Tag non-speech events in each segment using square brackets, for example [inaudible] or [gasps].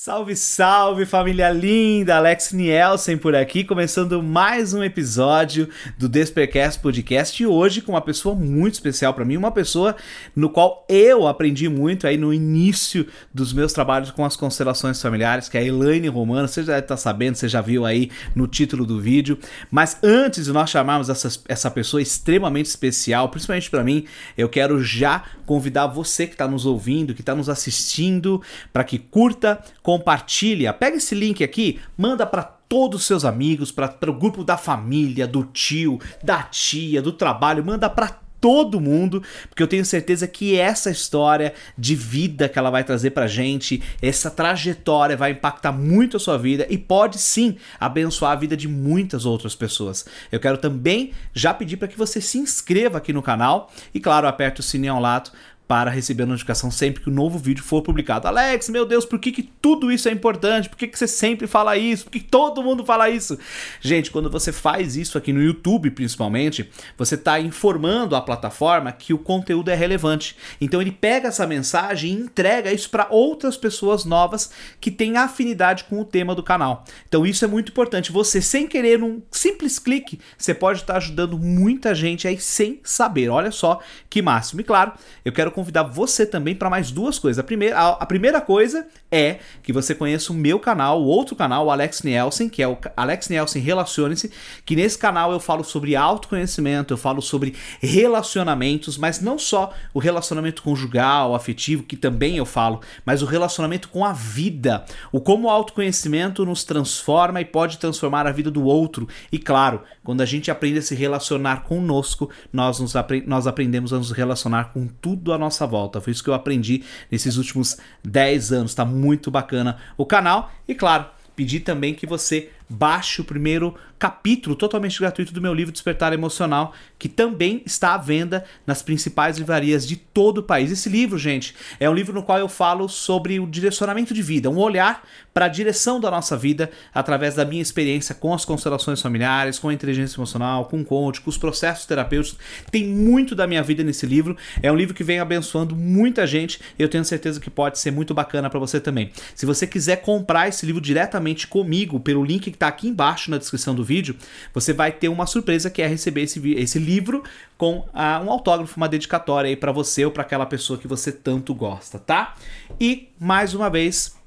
Salve, salve família linda! Alex Nielsen por aqui, começando mais um episódio do Despercast Podcast e hoje com uma pessoa muito especial para mim, uma pessoa no qual eu aprendi muito aí no início dos meus trabalhos com as constelações familiares, que é a Elaine Romano. Você já está sabendo, você já viu aí no título do vídeo. Mas antes de nós chamarmos essa, essa pessoa extremamente especial, principalmente para mim, eu quero já convidar você que está nos ouvindo, que está nos assistindo, para que curta compartilha, pega esse link aqui, manda para todos os seus amigos, para o grupo da família, do tio, da tia, do trabalho, manda para todo mundo, porque eu tenho certeza que essa história de vida que ela vai trazer pra gente, essa trajetória vai impactar muito a sua vida e pode sim abençoar a vida de muitas outras pessoas. Eu quero também já pedir para que você se inscreva aqui no canal e claro, aperte o sininho ao lado para receber a notificação sempre que o um novo vídeo for publicado. Alex, meu Deus, por que, que tudo isso é importante? Por que, que você sempre fala isso? Por que todo mundo fala isso? Gente, quando você faz isso aqui no YouTube, principalmente, você está informando a plataforma que o conteúdo é relevante. Então ele pega essa mensagem e entrega isso para outras pessoas novas que têm afinidade com o tema do canal. Então isso é muito importante. Você, sem querer, num simples clique, você pode estar ajudando muita gente aí sem saber. Olha só que máximo. E claro, eu quero convidar você também para mais duas coisas. A primeira, a, a, primeira coisa é que você conheça o meu canal, o outro canal, o Alex Nielsen, que é o Alex Nielsen Relacione-se, que nesse canal eu falo sobre autoconhecimento, eu falo sobre relacionamentos, mas não só o relacionamento conjugal, afetivo, que também eu falo, mas o relacionamento com a vida, o como o autoconhecimento nos transforma e pode transformar a vida do outro. E claro, quando a gente aprende a se relacionar conosco, nós, nos apre nós aprendemos a nos relacionar com tudo a nossa volta. Foi isso que eu aprendi nesses últimos 10 anos. Tá muito bacana o canal. E claro, pedir também que você baixe o primeiro capítulo totalmente gratuito do meu livro Despertar Emocional, que também está à venda nas principais livrarias de todo o país. Esse livro, gente, é um livro no qual eu falo sobre o direcionamento de vida, um olhar para a direção da nossa vida através da minha experiência com as constelações familiares, com a inteligência emocional, com o coach, com os processos terapêuticos. Tem muito da minha vida nesse livro. É um livro que vem abençoando muita gente. Eu tenho certeza que pode ser muito bacana para você também. Se você quiser comprar esse livro diretamente comigo pelo link que está aqui embaixo na descrição do vídeo, você vai ter uma surpresa que é receber esse, esse livro com uh, um autógrafo, uma dedicatória aí para você ou para aquela pessoa que você tanto gosta, tá? E mais uma vez,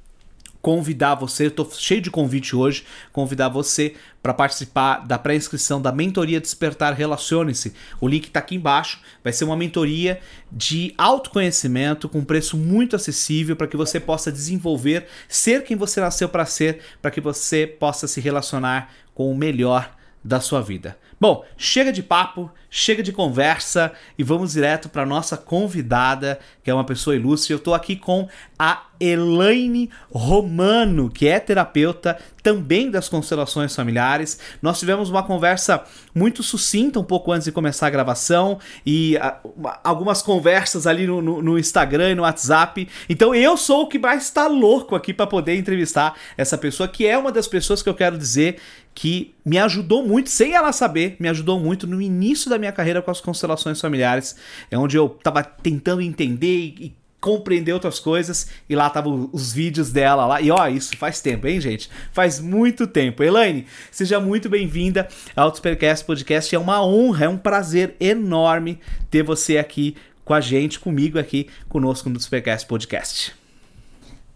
convidar você, estou cheio de convite hoje, convidar você para participar da pré-inscrição da mentoria Despertar Relacione-se. O link está aqui embaixo. Vai ser uma mentoria de autoconhecimento com preço muito acessível para que você possa desenvolver, ser quem você nasceu para ser, para que você possa se relacionar com o melhor da sua vida. Bom, chega de papo, chega de conversa e vamos direto para nossa convidada, que é uma pessoa ilustre. Eu estou aqui com a Elaine Romano, que é terapeuta também das constelações familiares. Nós tivemos uma conversa muito sucinta um pouco antes de começar a gravação e a, algumas conversas ali no, no, no, Instagram e no WhatsApp. Então eu sou o que mais está louco aqui para poder entrevistar essa pessoa, que é uma das pessoas que eu quero dizer que me ajudou muito, sem ela saber, me ajudou muito no início da minha carreira com as constelações familiares. É onde eu estava tentando entender e compreender outras coisas e lá estavam os vídeos dela lá. E ó, isso faz tempo, hein, gente? Faz muito tempo. Elaine, seja muito bem-vinda ao Supercast Podcast. É uma honra, é um prazer enorme ter você aqui com a gente, comigo aqui, conosco no Supercast Podcast.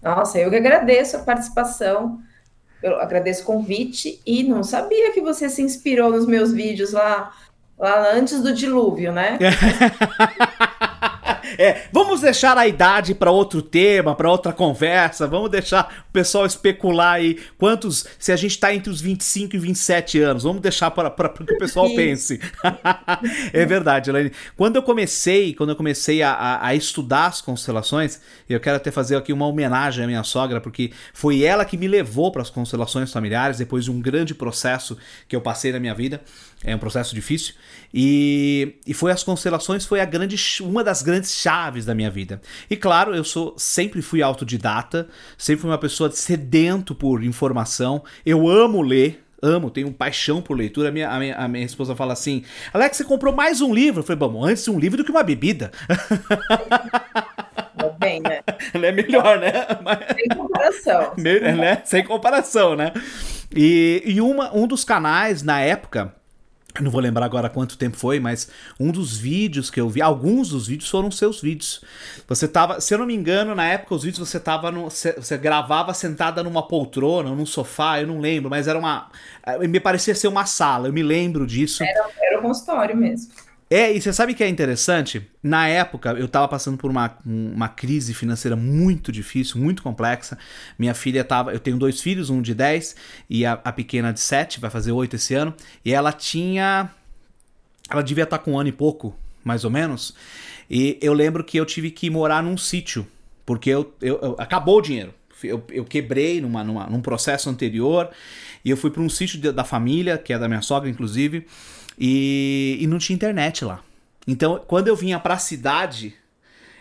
Nossa, eu que agradeço a participação, eu agradeço o convite e não sabia que você se inspirou nos meus vídeos lá, lá antes do dilúvio, né? [laughs] É, vamos deixar a idade para outro tema, para outra conversa. Vamos deixar o pessoal especular aí quantos. Se a gente está entre os 25 e 27 anos, vamos deixar para que o pessoal pense. [laughs] é verdade, Elaine. Quando eu comecei, quando eu comecei a, a, a, estudar as constelações, eu quero até fazer aqui uma homenagem à minha sogra, porque foi ela que me levou para as constelações familiares depois de um grande processo que eu passei na minha vida. É um processo difícil. E, e foi as constelações foi a grande uma das grandes chaves da minha vida. E claro, eu sou sempre fui autodidata, sempre fui uma pessoa sedento por informação. Eu amo ler, amo, tenho paixão por leitura. A minha, a minha, a minha esposa fala assim: Alex, você comprou mais um livro? Eu falei, bom, antes um livro do que uma bebida. Bem, né? [laughs] é melhor, né? Mas... Sem comparação. [laughs] né? Sem comparação, né? E, e uma, um dos canais na época não vou lembrar agora quanto tempo foi, mas um dos vídeos que eu vi, alguns dos vídeos foram seus vídeos. Você tava, se eu não me engano, na época os vídeos você tava no, você, gravava sentada numa poltrona, num sofá, eu não lembro, mas era uma, eh, me parecia ser uma sala, eu me lembro disso. Era, era um consultório mesmo. É, e você sabe que é interessante? Na época, eu tava passando por uma, uma crise financeira muito difícil, muito complexa. Minha filha tava. Eu tenho dois filhos, um de 10 e a, a pequena de 7, vai fazer 8 esse ano. E ela tinha. Ela devia estar tá com um ano e pouco, mais ou menos. E eu lembro que eu tive que morar num sítio, porque eu, eu, eu acabou o dinheiro. Eu, eu quebrei numa, numa, num processo anterior e eu fui para um sítio da família, que é da minha sogra, inclusive. E, e não tinha internet lá. Então, quando eu vinha pra cidade,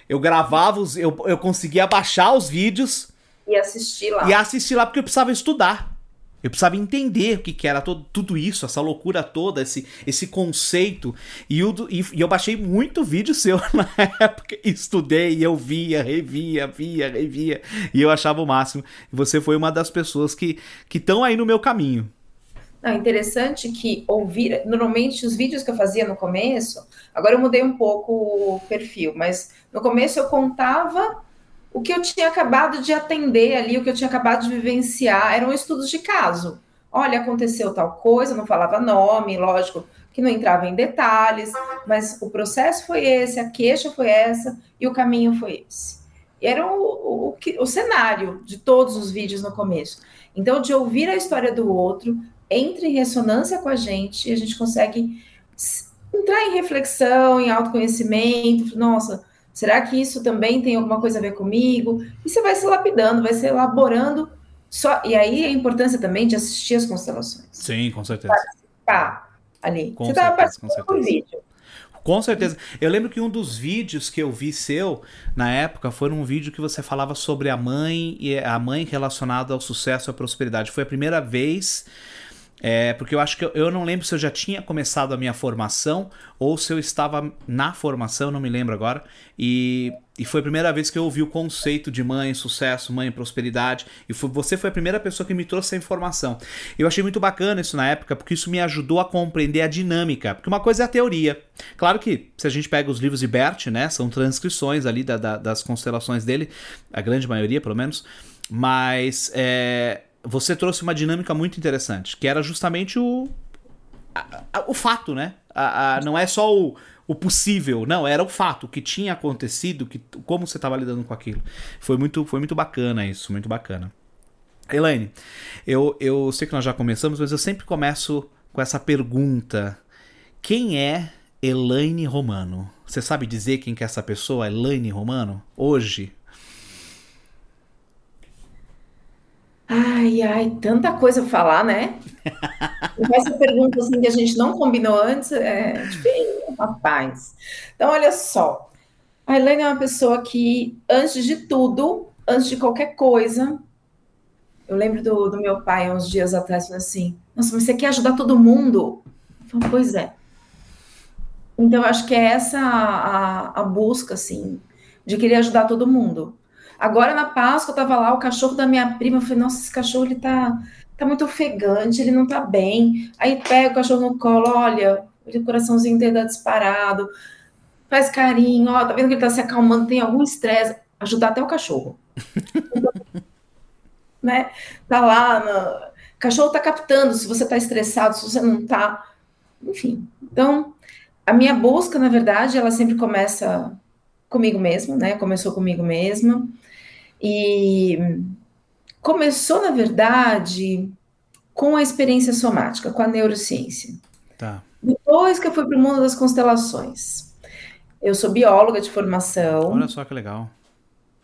eu gravava os. Eu, eu conseguia baixar os vídeos. E assistir lá. E assistir lá porque eu precisava estudar. Eu precisava entender o que, que era todo, tudo isso, essa loucura toda, esse, esse conceito. E, eu, e, e eu baixei muito vídeo seu [laughs] na época. Estudei, eu via, revia, via, revia. E eu achava o máximo. E você foi uma das pessoas que estão aí no meu caminho. Não, interessante que ouvir. Normalmente, os vídeos que eu fazia no começo, agora eu mudei um pouco o perfil, mas no começo eu contava o que eu tinha acabado de atender ali, o que eu tinha acabado de vivenciar, eram estudos de caso. Olha, aconteceu tal coisa, não falava nome, lógico que não entrava em detalhes, mas o processo foi esse, a queixa foi essa e o caminho foi esse. Era o, o, o, o cenário de todos os vídeos no começo. Então, de ouvir a história do outro, entra em ressonância com a gente e a gente consegue entrar em reflexão, em autoconhecimento. Nossa, será que isso também tem alguma coisa a ver comigo? E você vai se lapidando, vai se elaborando. Só, e aí a importância também de assistir as constelações. Sim, com certeza. Participar ali. Com você estava participando do vídeo. Com certeza. Eu lembro que um dos vídeos que eu vi seu na época foi um vídeo que você falava sobre a mãe e a mãe relacionada ao sucesso e à prosperidade. Foi a primeira vez é, porque eu acho que eu, eu, não lembro se eu já tinha começado a minha formação ou se eu estava na formação, não me lembro agora. E, e foi a primeira vez que eu ouvi o conceito de mãe, sucesso, mãe, prosperidade. E foi, você foi a primeira pessoa que me trouxe essa informação. Eu achei muito bacana isso na época, porque isso me ajudou a compreender a dinâmica. Porque uma coisa é a teoria. Claro que se a gente pega os livros de Bert, né, são transcrições ali da, da, das constelações dele, a grande maioria pelo menos. Mas é, você trouxe uma dinâmica muito interessante, que era justamente o, a, a, o fato, né? A, não é só o, o possível, não, era o fato, o que tinha acontecido, que, como você estava lidando com aquilo. Foi muito, foi muito bacana isso, muito bacana. Elaine, eu, eu sei que nós já começamos, mas eu sempre começo com essa pergunta: quem é Elaine Romano? Você sabe dizer quem que é essa pessoa, Elaine Romano, hoje? Ai, ai, tanta coisa a falar, né? [laughs] essa pergunta assim que a gente não combinou antes é difícil, rapaz. Então, olha só. A Helena é uma pessoa que, antes de tudo, antes de qualquer coisa, eu lembro do, do meu pai, uns dias atrás, assim: Nossa, mas você quer ajudar todo mundo? Eu falei, pois é. Então, eu acho que é essa a, a busca, assim, de querer ajudar todo mundo. Agora na Páscoa eu tava lá, o cachorro da minha prima, eu falei, nossa, esse cachorro ele tá, tá muito ofegante, ele não tá bem. Aí pega o cachorro no colo, olha, o coraçãozinho dele tá disparado, faz carinho, ó, tá vendo que ele tá se acalmando, tem algum estresse, ajudar até o cachorro. [laughs] né? Tá lá, o cachorro tá captando se você tá estressado, se você não tá, enfim. Então, a minha busca, na verdade, ela sempre começa comigo mesma, né? Começou comigo mesma. E começou, na verdade, com a experiência somática, com a neurociência. Tá. Depois que eu fui para o mundo das constelações. Eu sou bióloga de formação. Olha só que legal.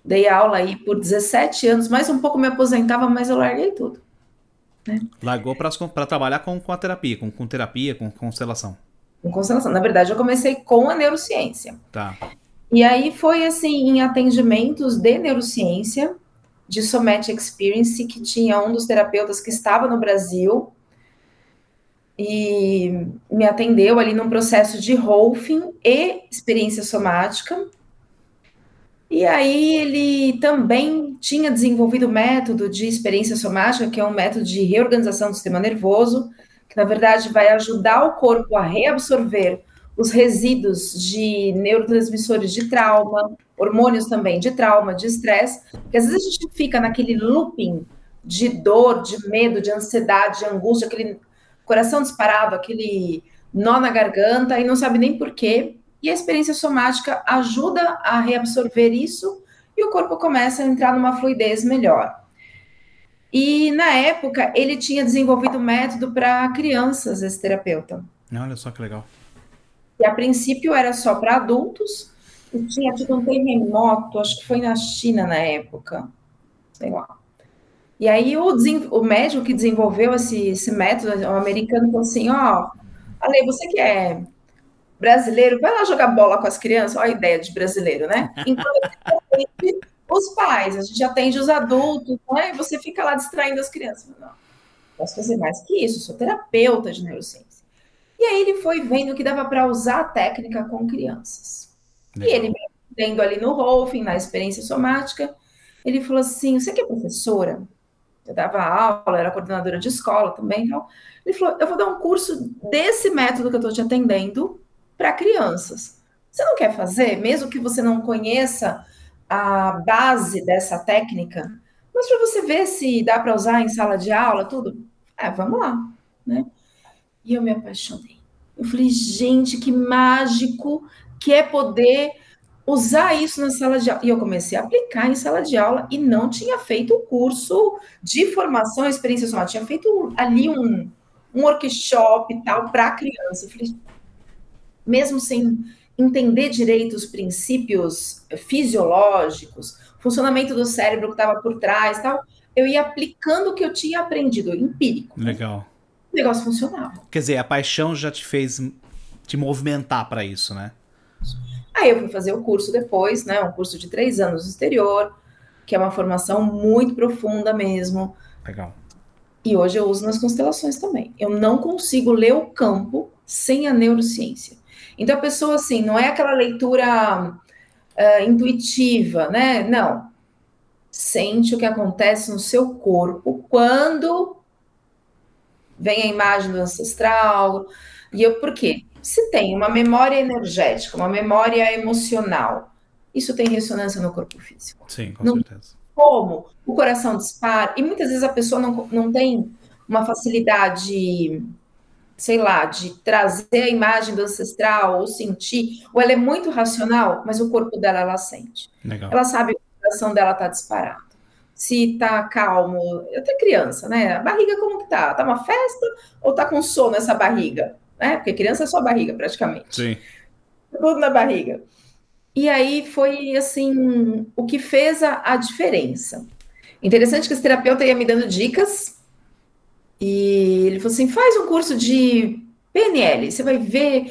Dei aula aí por 17 anos, mais um pouco me aposentava, mas eu larguei tudo. Né? Largou para trabalhar com, com a terapia, com, com terapia, com constelação. Com constelação. Na verdade, eu comecei com a neurociência. Tá. E aí foi assim, em atendimentos de neurociência, de Somatic Experience, que tinha um dos terapeutas que estava no Brasil e me atendeu ali num processo de Rolfing e experiência somática. E aí ele também tinha desenvolvido o método de experiência somática, que é um método de reorganização do sistema nervoso, que na verdade vai ajudar o corpo a reabsorver os resíduos de neurotransmissores de trauma, hormônios também de trauma, de estresse, porque às vezes a gente fica naquele looping de dor, de medo, de ansiedade, de angústia, aquele coração disparado, aquele nó na garganta e não sabe nem por quê. E a experiência somática ajuda a reabsorver isso e o corpo começa a entrar numa fluidez melhor. E na época ele tinha desenvolvido um método para crianças, esse terapeuta. Olha só que legal. E a princípio era só para adultos, e tinha tido um terremoto, acho que foi na China na época, sei lá. E aí o, o médico que desenvolveu esse, esse método, o americano, falou assim, ó, oh, Ale, você que é brasileiro, vai lá jogar bola com as crianças, olha a ideia de brasileiro, né? Enquanto os pais, a gente atende os adultos, né? E você fica lá distraindo as crianças. Não, posso fazer mais que isso, sou terapeuta de neurociência. E aí ele foi vendo que dava para usar a técnica com crianças. Legal. E ele vendo ali no Rolfing, na experiência somática, ele falou assim: você que é professora? Eu dava aula, era coordenadora de escola também. Então, ele falou: eu vou dar um curso desse método que eu estou te atendendo para crianças. Você não quer fazer, mesmo que você não conheça a base dessa técnica, mas para você ver se dá para usar em sala de aula, tudo? É, vamos lá, né? E eu me apaixonei. Eu falei, gente, que mágico que é poder usar isso na sala de aula. E eu comecei a aplicar em sala de aula e não tinha feito o curso de formação, experiência social. Tinha feito ali um, um workshop e tal para criança. Eu falei, mesmo sem entender direito os princípios fisiológicos, funcionamento do cérebro que estava por trás tal, eu ia aplicando o que eu tinha aprendido, empírico. Legal. O negócio funcionava. Quer dizer, a paixão já te fez te movimentar para isso, né? Aí eu fui fazer o curso depois, né? Um curso de três anos no exterior, que é uma formação muito profunda mesmo. Legal. E hoje eu uso nas constelações também. Eu não consigo ler o campo sem a neurociência. Então a pessoa, assim, não é aquela leitura uh, intuitiva, né? Não. Sente o que acontece no seu corpo quando vem a imagem do ancestral. E eu, por quê? Se tem uma memória energética, uma memória emocional, isso tem ressonância no corpo físico. Sim, com não, certeza. Como o coração dispara, e muitas vezes a pessoa não, não tem uma facilidade, sei lá, de trazer a imagem do ancestral ou sentir, ou ela é muito racional, mas o corpo dela ela sente. Legal. Ela sabe que o coração dela está disparado. Se tá calmo, até criança, né? A barriga como que tá? Tá uma festa ou tá com sono essa barriga? né? Porque criança é só barriga, praticamente. Sim. Tudo na barriga. E aí foi, assim, o que fez a, a diferença. Interessante que esse terapeuta ia me dando dicas e ele falou assim, faz um curso de PNL, você vai ver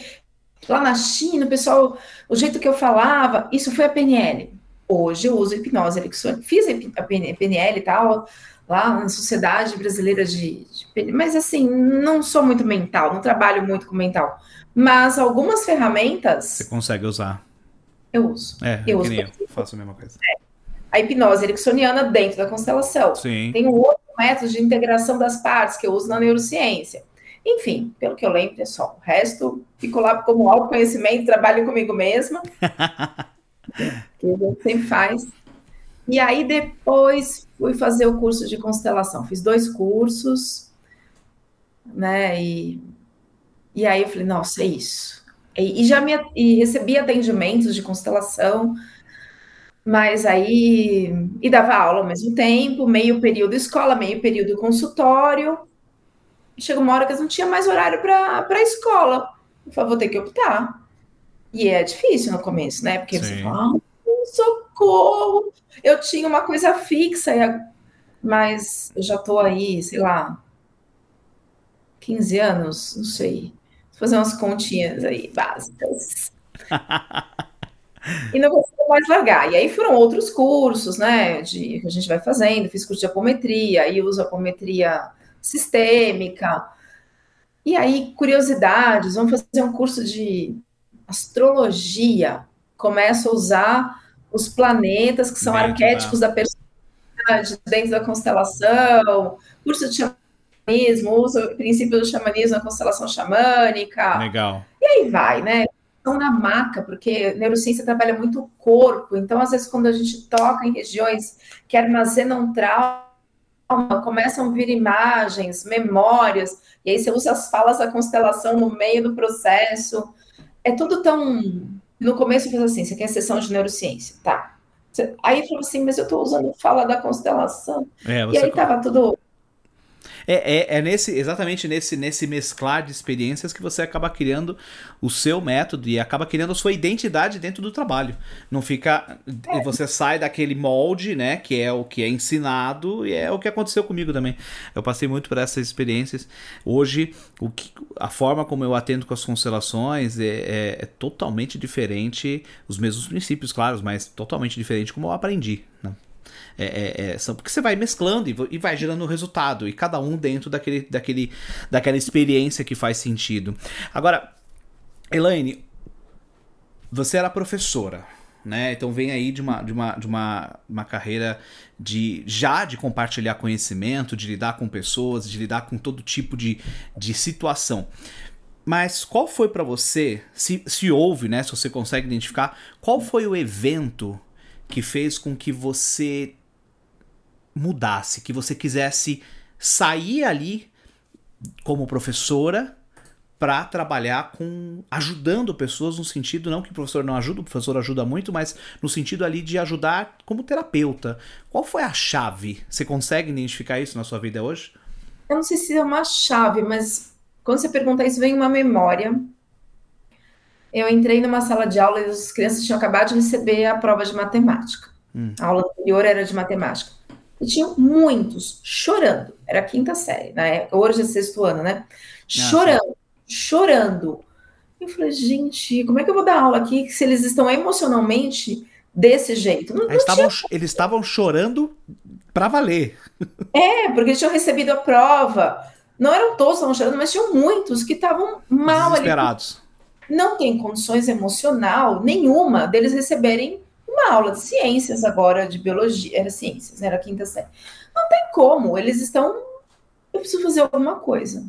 lá na China, o pessoal, o jeito que eu falava, isso foi a PNL. Hoje eu uso hipnose ericksoniana, fiz a PNL e tal, lá na Sociedade Brasileira de, de, Mas assim, não sou muito mental, não trabalho muito com mental. Mas algumas ferramentas. Você consegue usar. Eu uso. É, eu, uso, eu faço a mesma coisa. É. A hipnose ericksoniana dentro da constelação. Sim. Tem um outro método de integração das partes que eu uso na neurociência. Enfim, pelo que eu lembro, é só. O resto fico lá como autoconhecimento, trabalho comigo mesma. [laughs] que a gente sempre faz. E aí depois fui fazer o curso de constelação. Fiz dois cursos, né? E, e aí eu falei, nossa, é isso. E, e já me e recebi atendimentos de constelação, mas aí e dava aula ao mesmo tempo, meio período escola, meio período consultório. Chegou uma hora que eu não tinha mais horário para a escola. Eu falei, vou ter que optar. E é difícil no começo, né? Porque Sim. você fala, ah, socorro, eu tinha uma coisa fixa, mas eu já estou aí, sei lá, 15 anos, não sei. Vou fazer umas continhas aí básicas. [laughs] e não consigo mais largar. E aí foram outros cursos, né? De, que a gente vai fazendo. Fiz curso de apometria, aí uso apometria sistêmica. E aí, curiosidades, vamos fazer um curso de astrologia. Começo a usar os planetas, que são arquétipos da, da personalidade dentro da constelação, curso de xamanismo, usa o princípio do xamanismo na constelação xamânica. Legal. E aí vai, né? Estão na maca, porque neurociência trabalha muito o corpo, então às vezes quando a gente toca em regiões que armazenam trauma, começam a vir imagens, memórias, e aí você usa as falas da constelação no meio do processo. É tudo tão. No começo eu fiz assim: você quer sessão de neurociência? Tá. Aí falou assim, mas eu estou usando fala da constelação. É, e aí estava tudo é, é, é, nesse, exatamente nesse, nesse mesclar de experiências que você acaba criando o seu método e acaba criando a sua identidade dentro do trabalho. Não fica. É. Você sai daquele molde, né? Que é o que é ensinado, e é o que aconteceu comigo também. Eu passei muito por essas experiências. Hoje, o que, a forma como eu atendo com as constelações é, é, é totalmente diferente. Os mesmos princípios, claro, mas totalmente diferente como eu aprendi. Né? É, é, é, são, porque você vai mesclando e, e vai gerando o resultado, e cada um dentro daquele, daquele, daquela experiência que faz sentido. Agora, Elaine, você era professora, né? Então vem aí de uma, de uma, de uma, uma carreira de já de compartilhar conhecimento, de lidar com pessoas, de lidar com todo tipo de, de situação. Mas qual foi para você, se, se houve, né? Se você consegue identificar, qual foi o evento que fez com que você mudasse, que você quisesse sair ali como professora para trabalhar com ajudando pessoas no sentido não que o professor não ajuda, o professor ajuda muito, mas no sentido ali de ajudar como terapeuta. Qual foi a chave? Você consegue identificar isso na sua vida hoje? Eu não sei se é uma chave, mas quando você pergunta isso vem uma memória. Eu entrei numa sala de aula e as crianças tinham acabado de receber a prova de matemática. Hum. A aula anterior era de matemática. E tinha muitos chorando. Era a quinta série, na época, hoje é sexto ano, né? Chorando, chorando. Eu falei, gente, como é que eu vou dar aula aqui se eles estão emocionalmente desse jeito? Não, não estavam, tinha... Eles estavam chorando para valer. [laughs] É, porque eles tinham recebido a prova. Não eram todos estavam chorando, mas tinham muitos que estavam mal Desesperados. ali. Não tem condições emocional nenhuma deles receberem uma aula de ciências agora, de biologia, era ciências, era quinta série. Não tem como, eles estão. Eu preciso fazer alguma coisa.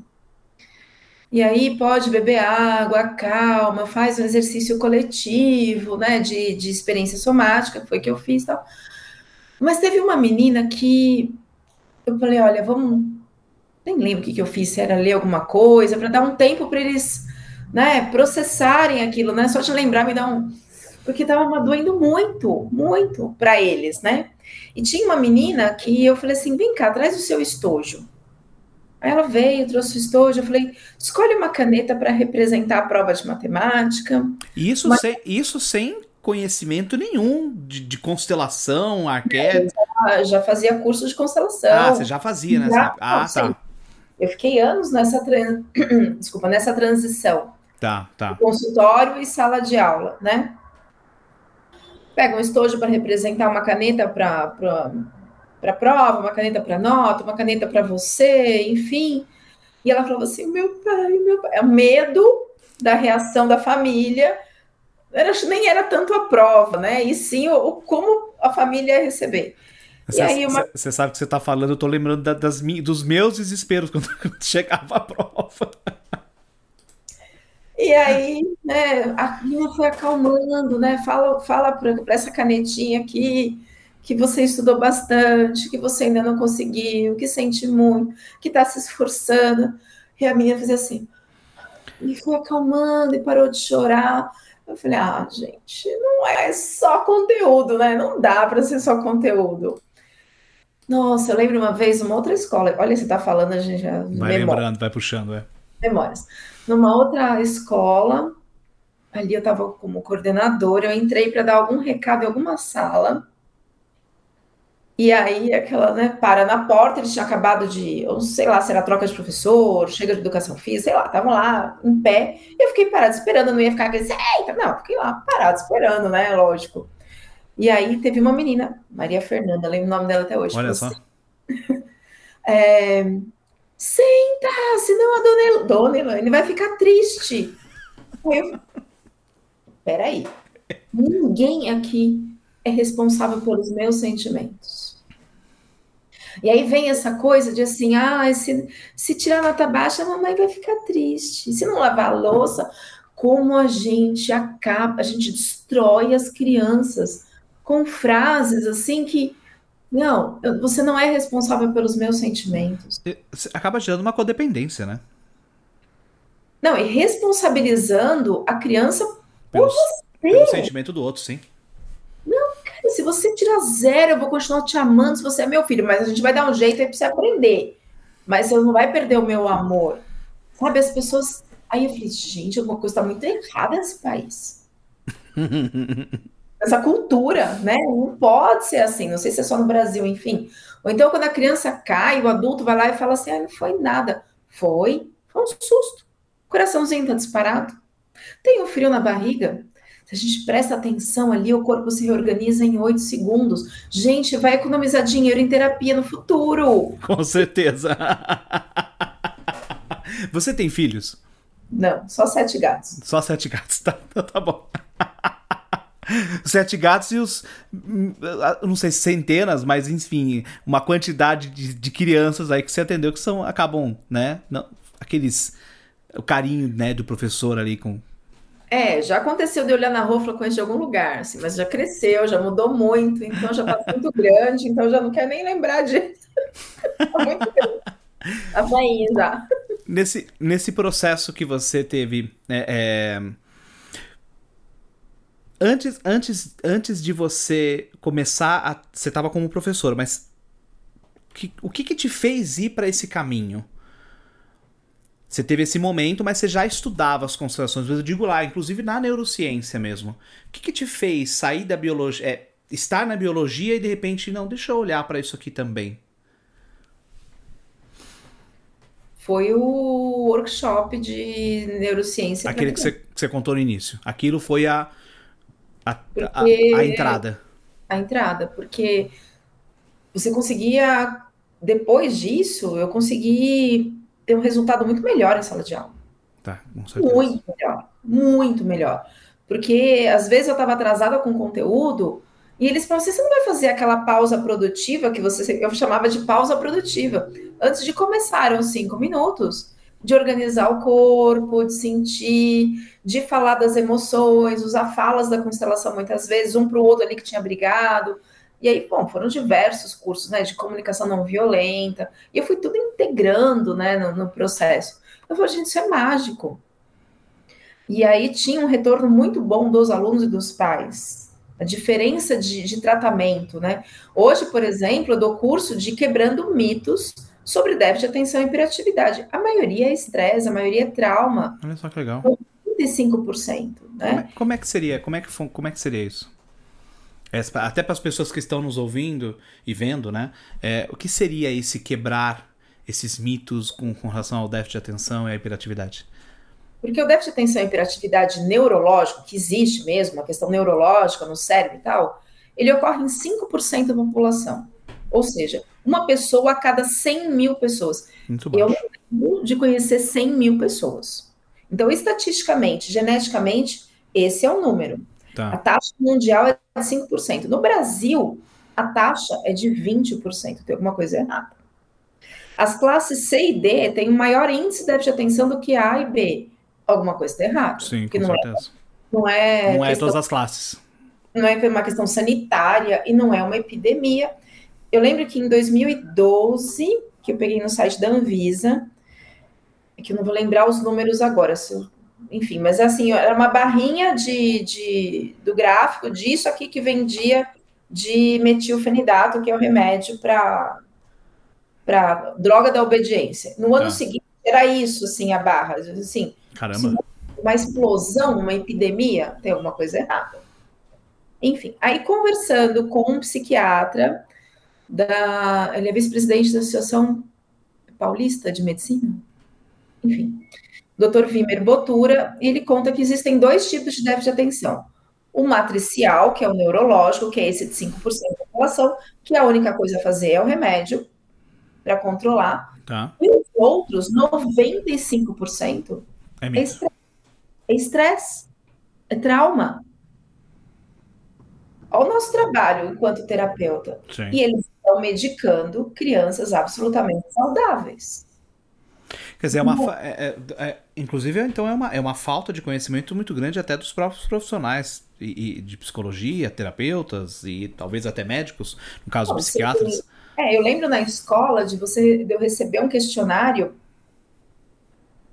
E aí pode beber água, calma, faz um exercício coletivo, né, de, de experiência somática, foi que eu fiz tal. Mas teve uma menina que eu falei, olha, vamos. Nem lembro o que, que eu fiz, se era ler alguma coisa, para dar um tempo para eles né, processarem aquilo, né? Só de lembrar me dá um porque estava doendo muito, muito para eles, né? E tinha uma menina que eu falei assim: vem cá, traz o seu estojo. Aí ela veio, trouxe o estojo. Eu falei: escolhe uma caneta para representar a prova de matemática. Isso, Mas... sem, isso sem conhecimento nenhum de, de constelação, arquétipo. Já, já, fazia curso de constelação. Ah, você já fazia, né? Já, ah, tá. Eu fiquei anos nessa, trans... [clears throat] Desculpa, nessa transição. Tá, tá. Consultório e sala de aula, né? Pega um estojo para representar uma caneta para prova, uma caneta para nota, uma caneta para você, enfim. E ela falou assim: meu pai, meu pai. É o medo da reação da família. Era, nem era tanto a prova, né? E sim o, o como a família ia receber. Você, uma... sabe que você está falando, eu estou lembrando da, das, dos meus desesperos [laughs] quando chegava a prova. E aí, né, a menina foi acalmando, né? Fala, fala para essa canetinha aqui que você estudou bastante, que você ainda não conseguiu, que sente muito, que está se esforçando. E a menina fez assim, e foi acalmando e parou de chorar. Eu falei, ah, gente, não é só conteúdo, né? Não dá para ser só conteúdo. Nossa, eu lembro uma vez, uma outra escola. Olha, você está falando, a gente já. Vai memória. lembrando, vai puxando, é. Memórias numa outra escola, ali eu estava como coordenadora, eu entrei para dar algum recado em alguma sala. E aí, aquela, né, para na porta, eles tinham acabado de, eu não sei lá, se era troca de professor, chega de educação física, sei lá, estavam lá em pé, e eu fiquei parada esperando, não ia ficar aquele, eita, não, fiquei lá parado esperando, né, lógico. E aí teve uma menina, Maria Fernanda, lembro o nome dela até hoje. Olha só. [laughs] é, Senta, senão a dona, El... dona Elaine vai ficar triste. Eu... Peraí. Ninguém aqui é responsável pelos meus sentimentos. E aí vem essa coisa de assim, ah, se, se tirar nota baixa, a mamãe vai ficar triste. Se não lavar a louça, como a gente acaba, a gente destrói as crianças com frases assim que não, você não é responsável pelos meus sentimentos. Acaba gerando uma codependência, né? Não, e responsabilizando a criança por você. Pelo sentimento do outro, sim. Não, cara, se você tirar zero, eu vou continuar te amando se você é meu filho, mas a gente vai dar um jeito aí pra você aprender. Mas você não vai perder o meu amor. Sabe, as pessoas. Aí eu falei, gente, alguma coisa tá muito errada nesse país. [laughs] essa cultura, né? Não pode ser assim, não sei se é só no Brasil, enfim. Ou então, quando a criança cai, o adulto vai lá e fala assim: ah, não foi nada. Foi, foi um susto. O coraçãozinho tá disparado. Tem um frio na barriga. Se a gente presta atenção ali, o corpo se reorganiza em oito segundos. Gente, vai economizar dinheiro em terapia no futuro. Com certeza. Você tem filhos? Não, só sete gatos. Só sete gatos, tá, tá bom. [laughs] Sete gatos e os. Não sei se centenas, mas enfim, uma quantidade de, de crianças aí que você atendeu que são. acabam, né? Não, aqueles. O carinho, né, do professor ali com. É, já aconteceu de olhar na rua e falar, conheço de algum lugar, assim, mas já cresceu, já mudou muito, então já tá muito [laughs] grande, então já não quero nem lembrar disso. [laughs] tá muito grande. Tá já. Nesse, nesse processo que você teve. É, é antes, antes, antes de você começar a. Você estava como professor, mas que, o que, que te fez ir para esse caminho? Você teve esse momento, mas você já estudava as constelações. Eu digo lá, inclusive na neurociência mesmo. O que, que te fez sair da biologia, é, estar na biologia e de repente, não, deixa eu olhar para isso aqui também? Foi o workshop de neurociência. Aquele que você, que você contou no início. Aquilo foi a, a, a, a, entrada. A entrada, porque você conseguia, depois disso, eu consegui ter um resultado muito melhor em sala de aula. Tá, muito melhor, muito melhor. Porque às vezes eu estava atrasada com conteúdo e eles falavam assim: você não vai fazer aquela pausa produtiva que você. Eu chamava de pausa produtiva. Antes de começar, eram cinco minutos de organizar o corpo, de sentir, de falar das emoções, usar falas da constelação muitas vezes, um para o outro ali que tinha brigado. E aí, bom, foram diversos cursos, né, de comunicação não violenta, e eu fui tudo integrando, né, no, no processo. Eu falei, gente, isso é mágico. E aí tinha um retorno muito bom dos alunos e dos pais. A diferença de, de tratamento, né? Hoje, por exemplo, eu dou curso de quebrando mitos sobre déficit de atenção e hiperatividade. A maioria é estresse, a maioria é trauma. Olha só que legal. 35%, né? Como é, como é que seria? Como é que, como é que seria isso? É, até para as pessoas que estão nos ouvindo e vendo, né? É, o que seria esse quebrar esses mitos com, com relação ao déficit de atenção e à hiperatividade? Porque o déficit de atenção e hiperatividade neurológico, que existe mesmo, uma questão neurológica no cérebro e tal, ele ocorre em 5% da população. Ou seja, uma pessoa a cada 100 mil pessoas. Muito Eu lembro de conhecer 100 mil pessoas. Então, estatisticamente, geneticamente, esse é o número. Tá. A taxa mundial é de 5%. No Brasil, a taxa é de 20%. Tem alguma coisa errada. As classes C e D têm um maior índice de atenção do que A e B. Alguma coisa está errada. Sim, com não é certeza. É, não é, não é todas as classes. Não é uma questão sanitária e não é uma epidemia eu lembro que em 2012, que eu peguei no site da Anvisa, que eu não vou lembrar os números agora, eu, enfim, mas assim, era uma barrinha de, de, do gráfico disso aqui que vendia de metilfenidato, que é o remédio para para droga da obediência. No ano tá. seguinte era isso, assim, a barra, assim, Caramba. uma explosão, uma epidemia, tem alguma coisa errada. Enfim, aí conversando com um psiquiatra, da. Ele é vice-presidente da Associação Paulista de Medicina. Enfim, Dr. Vimer Botura, ele conta que existem dois tipos de déficit de atenção. O matricial, que é o neurológico, que é esse de 5% da população, que a única coisa a fazer é o remédio para controlar. Tá. E os outros, 95%, é, é estresse. É estresse, é trauma. ao nosso trabalho enquanto terapeuta. Sim. E eles estão medicando crianças absolutamente saudáveis. Quer dizer, é uma, é, é, é, inclusive, então é uma, é uma falta de conhecimento muito grande até dos próprios profissionais e, e de psicologia, terapeutas e talvez até médicos, no caso, Não, psiquiatras. É, eu lembro na escola de você de eu receber um questionário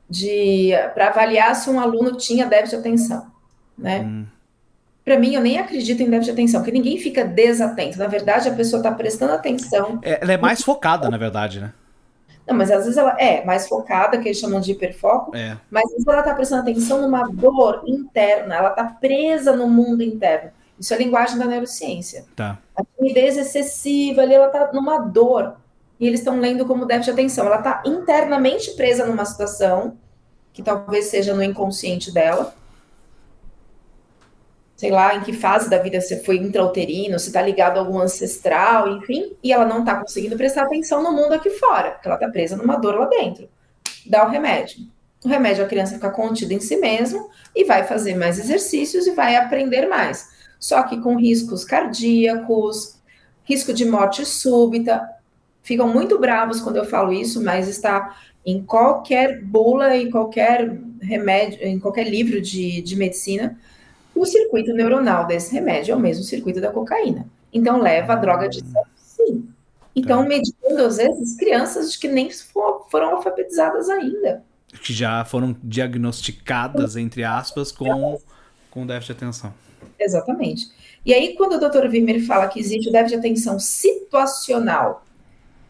de para avaliar se um aluno tinha déficit de atenção, né? Hum. Para mim, eu nem acredito em déficit de atenção, porque ninguém fica desatento. Na verdade, a pessoa está prestando atenção. É, ela é mais focada, na verdade, né? Não, mas às vezes ela é mais focada, que eles chamam de hiperfoco, é. mas às vezes ela está prestando atenção numa dor interna, ela está presa no mundo interno. Isso é linguagem da neurociência. Tá. A timidez excessiva ali, ela está numa dor. E eles estão lendo como déficit de atenção. Ela está internamente presa numa situação, que talvez seja no inconsciente dela, sei lá, em que fase da vida você foi intrauterino, se está ligado a algum ancestral, enfim, e ela não está conseguindo prestar atenção no mundo aqui fora, porque ela está presa numa dor lá dentro. Dá o remédio. O remédio a criança fica contida em si mesmo e vai fazer mais exercícios e vai aprender mais. Só que com riscos cardíacos, risco de morte súbita. Ficam muito bravos quando eu falo isso, mas está em qualquer bula, em qualquer remédio, em qualquer livro de, de medicina, o circuito neuronal desse remédio é o mesmo circuito da cocaína. Então, leva a droga de sim. Então, tá. medicando, às vezes, crianças que nem foram alfabetizadas ainda. Que já foram diagnosticadas, entre aspas, com, com déficit de atenção. Exatamente. E aí, quando o Dr. Wimmer fala que existe o déficit de atenção situacional,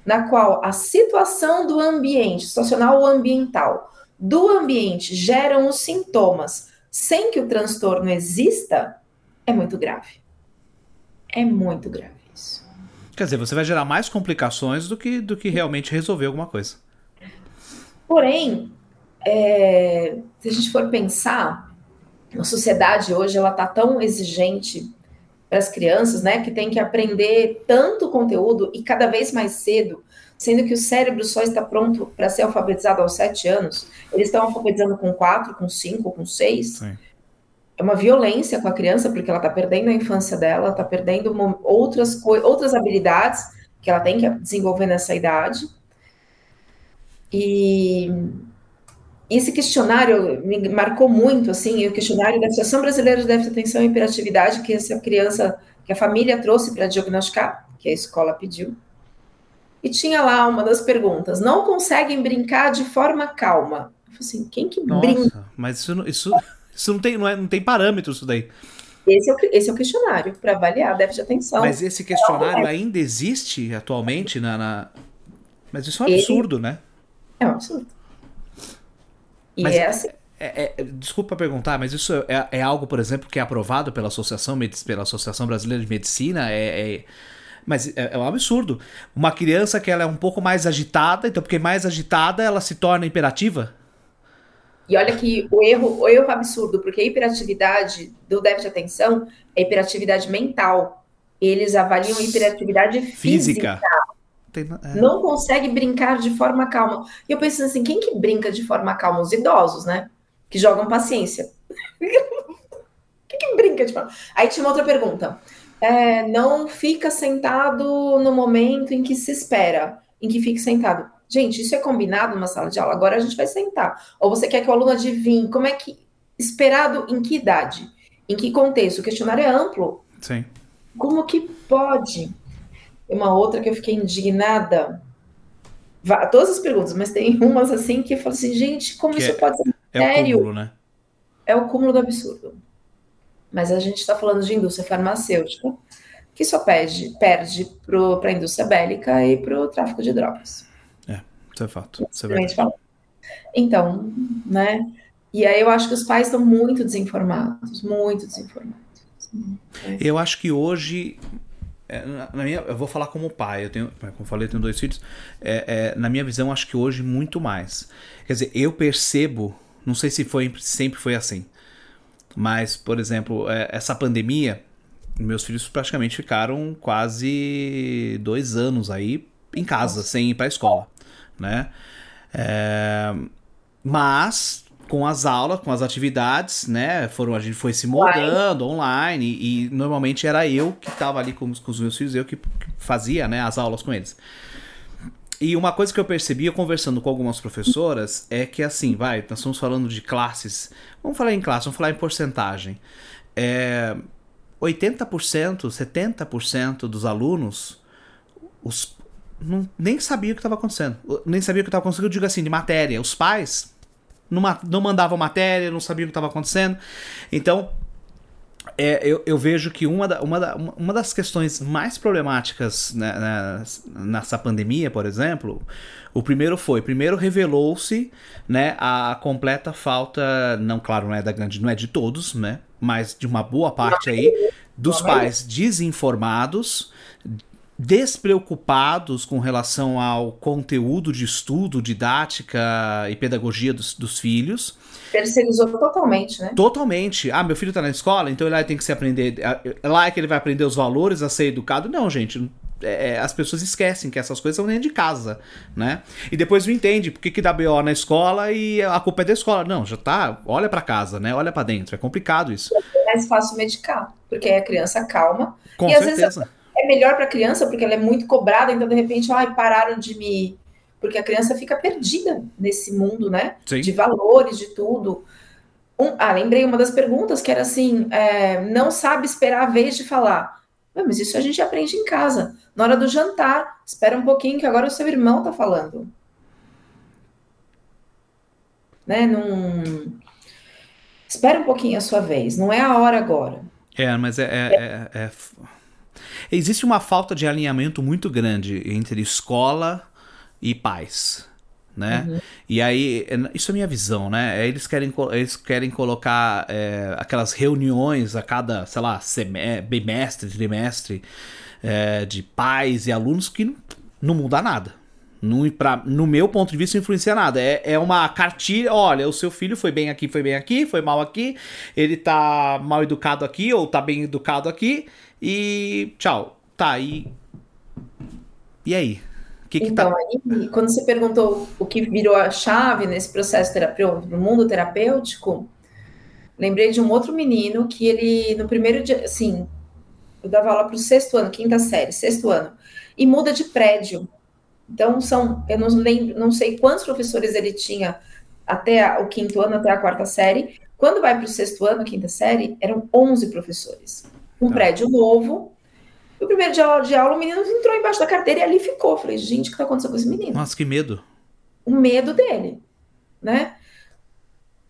na qual a situação do ambiente, situacional ou ambiental, do ambiente geram os sintomas, sem que o transtorno exista, é muito grave. É muito grave isso. Quer dizer, você vai gerar mais complicações do que, do que realmente resolver alguma coisa. Porém, é, se a gente for pensar, a sociedade hoje ela está tão exigente para as crianças, né, que tem que aprender tanto conteúdo e cada vez mais cedo sendo que o cérebro só está pronto para ser alfabetizado aos sete anos, eles estão alfabetizando com quatro, com cinco, com seis. Sim. É uma violência com a criança, porque ela está perdendo a infância dela, está perdendo uma, outras, outras habilidades que ela tem que desenvolver nessa idade. E esse questionário me marcou muito, assim, o questionário da Associação Brasileira de Déficit de Atenção e Hiperatividade, que essa criança, que a família trouxe para diagnosticar, que a escola pediu e tinha lá uma das perguntas: não conseguem brincar de forma calma? Eu falei assim, quem que Nossa, brinca? Mas isso, isso, isso não, tem, não, é, não tem parâmetro, isso daí. Esse é o, esse é o questionário para avaliar déficit de atenção. Mas esse questionário é. ainda existe atualmente na, na... Mas isso é um absurdo, Ele... né? É um absurdo. E mas é assim. É, é, desculpa perguntar, mas isso é, é, algo, por exemplo, que é aprovado pela Associação, pela Associação Brasileira de Medicina? É, é mas é, é, um absurdo. Uma criança que ela é um pouco mais agitada, então porque mais agitada ela se torna imperativa? E olha que o erro, o erro absurdo, porque a hiperatividade do déficit de atenção é hiperatividade mental. Eles avaliam hiperatividade física. física. É. Não consegue brincar de forma calma. E eu penso assim, quem que brinca de forma calma? Os idosos, né? Que jogam paciência. [laughs] quem que brinca de forma... Aí tinha uma outra pergunta é, não fica sentado no momento em que se espera, em que fique sentado. Gente, isso é combinado numa sala de aula. Agora a gente vai sentar. Ou você quer que o aluno adivinhe como é que. Esperado em que idade? Em que contexto? O questionário é amplo. Sim. Como que pode? Uma outra que eu fiquei indignada. Todas as perguntas, mas tem umas assim que eu falo assim, gente, como que isso é, pode ser é sério? O cúmulo, né? É o cúmulo do absurdo mas a gente está falando de indústria farmacêutica, que só perde, perde para a indústria bélica e para o tráfico de drogas. É, isso é fato. Isso é então, né? E aí eu acho que os pais estão muito desinformados, muito desinformados. Eu acho que hoje é, na minha, eu vou falar como pai, eu tenho, como eu falei, eu tenho dois filhos. É, é, na minha visão, acho que hoje muito mais. Quer dizer, eu percebo, não sei se foi sempre foi assim, mas, por exemplo, é, essa pandemia, meus filhos praticamente ficaram quase dois anos aí em casa, sem ir para a escola, né? É, mas com as aulas, com as atividades, né? Foram, a gente foi se moldando online, e, e normalmente era eu que estava ali com, com, os meus filhos, eu que, que, fazia né, as aulas com eles. E uma coisa que eu percebi, conversando com algumas professoras, é que assim, vai, nós estamos falando de classes. Vamos falar em classe, vamos falar em porcentagem. É, 80%, 70% dos alunos os, não, nem sabia o que estava acontecendo. Nem sabia o que estava acontecendo, eu digo assim, de matéria. Os pais não, não mandavam matéria, não sabiam o que estava acontecendo. Então, é, eu, eu, vejo que uma, da, uma, da, uma das questões mais problemáticas né, nessa pandemia, por exemplo, o primeiro foi, primeiro revelou-se né, a completa falta, não claro, não é da grande, não é de todos, né, mas de uma boa parte aí dos pais desinformados, despreocupados com relação ao conteúdo de estudo, didática e pedagogia dos, dos filhos. Terceirizou totalmente, né? Totalmente. Ah, meu filho tá na escola, então ele tem que se aprender. É lá é que ele vai aprender os valores a ser educado. Não, gente. É, é, as pessoas esquecem que essas coisas são dentro de casa, né? E depois não entende por que, que dá BO na escola e a culpa é da escola. Não, já tá. Olha para casa, né? Olha para dentro. É complicado isso. É mais fácil medicar, porque a criança calma. Com e certeza. às vezes é melhor para a criança porque ela é muito cobrada, então de repente, ai, pararam de me. Porque a criança fica perdida nesse mundo, né? Sim. De valores, de tudo. Um, ah, lembrei uma das perguntas que era assim: é, não sabe esperar a vez de falar. mas isso a gente aprende em casa. Na hora do jantar, espera um pouquinho que agora o seu irmão está falando. Né? Não... Espera um pouquinho a sua vez, não é a hora agora. É, mas é, é, é, é Existe uma falta de alinhamento muito grande entre escola e pais. Né? Uhum. E aí, é, isso é minha visão, né? É, eles querem, eles querem colocar é, aquelas reuniões a cada, sei lá, semestre, bimestre, trimestre, é, de pais e alunos que não muda nada. No, pra, no meu ponto de vista, não influencia nada. É, é uma cartilha. Olha, o seu filho foi bem aqui, foi bem aqui, foi mal aqui. Ele tá mal educado aqui, ou tá bem educado aqui. E tchau. Tá, e. E aí? Que que então, tá... aí, quando você perguntou o que virou a chave nesse processo terapêutico, no mundo terapêutico, lembrei de um outro menino que ele, no primeiro dia, assim, eu dava aula para o sexto ano, quinta série, sexto ano, e muda de prédio. Então, são, eu não lembro, não sei quantos professores ele tinha até o quinto ano, até a quarta série. Quando vai para o sexto ano, quinta série, eram 11 professores um tá. prédio novo. E o primeiro dia de aula, o menino entrou embaixo da carteira e ali ficou. Eu falei, gente, o que está acontecendo com esse menino? Nossa, que medo. O medo dele, né?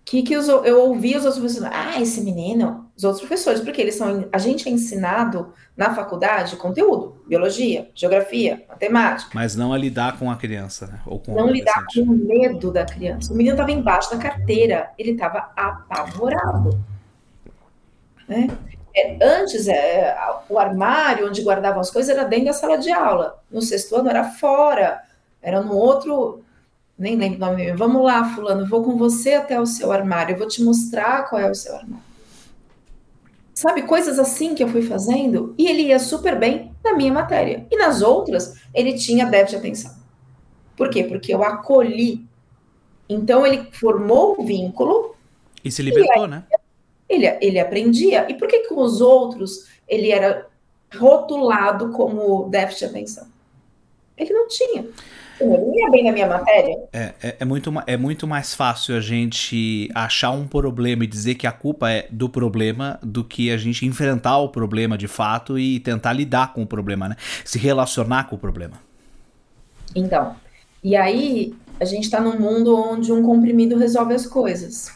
Que, que os, eu ouvi os outros professores, ah, esse menino, os outros professores, porque eles são, a gente é ensinado na faculdade conteúdo, biologia, geografia, matemática. Mas não a lidar com a criança, né? Ou com não lidar com o medo da criança. O menino estava embaixo da carteira, ele estava apavorado. Né? É, antes, é, o armário onde guardavam as coisas era dentro da sala de aula. No sexto ano era fora, era no outro. Nem lembro o nome. Vamos lá, Fulano, vou com você até o seu armário, eu vou te mostrar qual é o seu armário. Sabe, coisas assim que eu fui fazendo, e ele ia super bem na minha matéria. E nas outras, ele tinha déficit de atenção. Por quê? Porque eu acolhi. Então, ele formou o vínculo. E se libertou, e aí, né? Ele, ele aprendia. E por que com os outros ele era rotulado como déficit de atenção? Ele não tinha. Ele ia bem na minha matéria. É, é, é, muito, é muito mais fácil a gente achar um problema e dizer que a culpa é do problema do que a gente enfrentar o problema de fato e tentar lidar com o problema, né? Se relacionar com o problema. Então, e aí a gente está num mundo onde um comprimido resolve as coisas.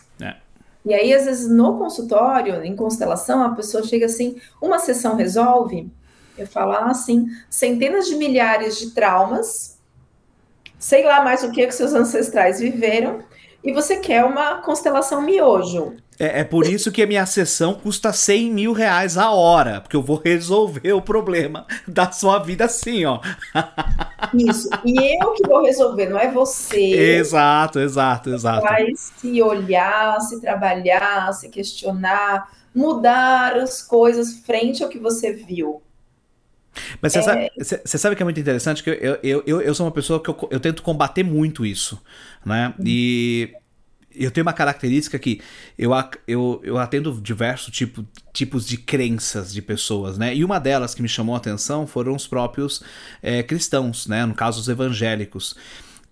E aí, às vezes, no consultório, em constelação, a pessoa chega assim, uma sessão resolve, eu falo assim, centenas de milhares de traumas, sei lá mais o que que seus ancestrais viveram, e você quer uma constelação miojo. É, é, por isso que a minha sessão custa 100 mil reais a hora, porque eu vou resolver o problema da sua vida assim, ó. Isso. E eu que vou resolver, não é você. Exato, exato, exato. Vai se olhar, se trabalhar, se questionar, mudar as coisas frente ao que você viu. Mas você, é... sabe, você sabe que é muito interessante que eu, eu, eu, eu sou uma pessoa que eu, eu tento combater muito isso, né? E eu tenho uma característica que eu, eu, eu atendo diversos tipo, tipos de crenças de pessoas, né? E uma delas que me chamou a atenção foram os próprios é, cristãos, né? No caso, os evangélicos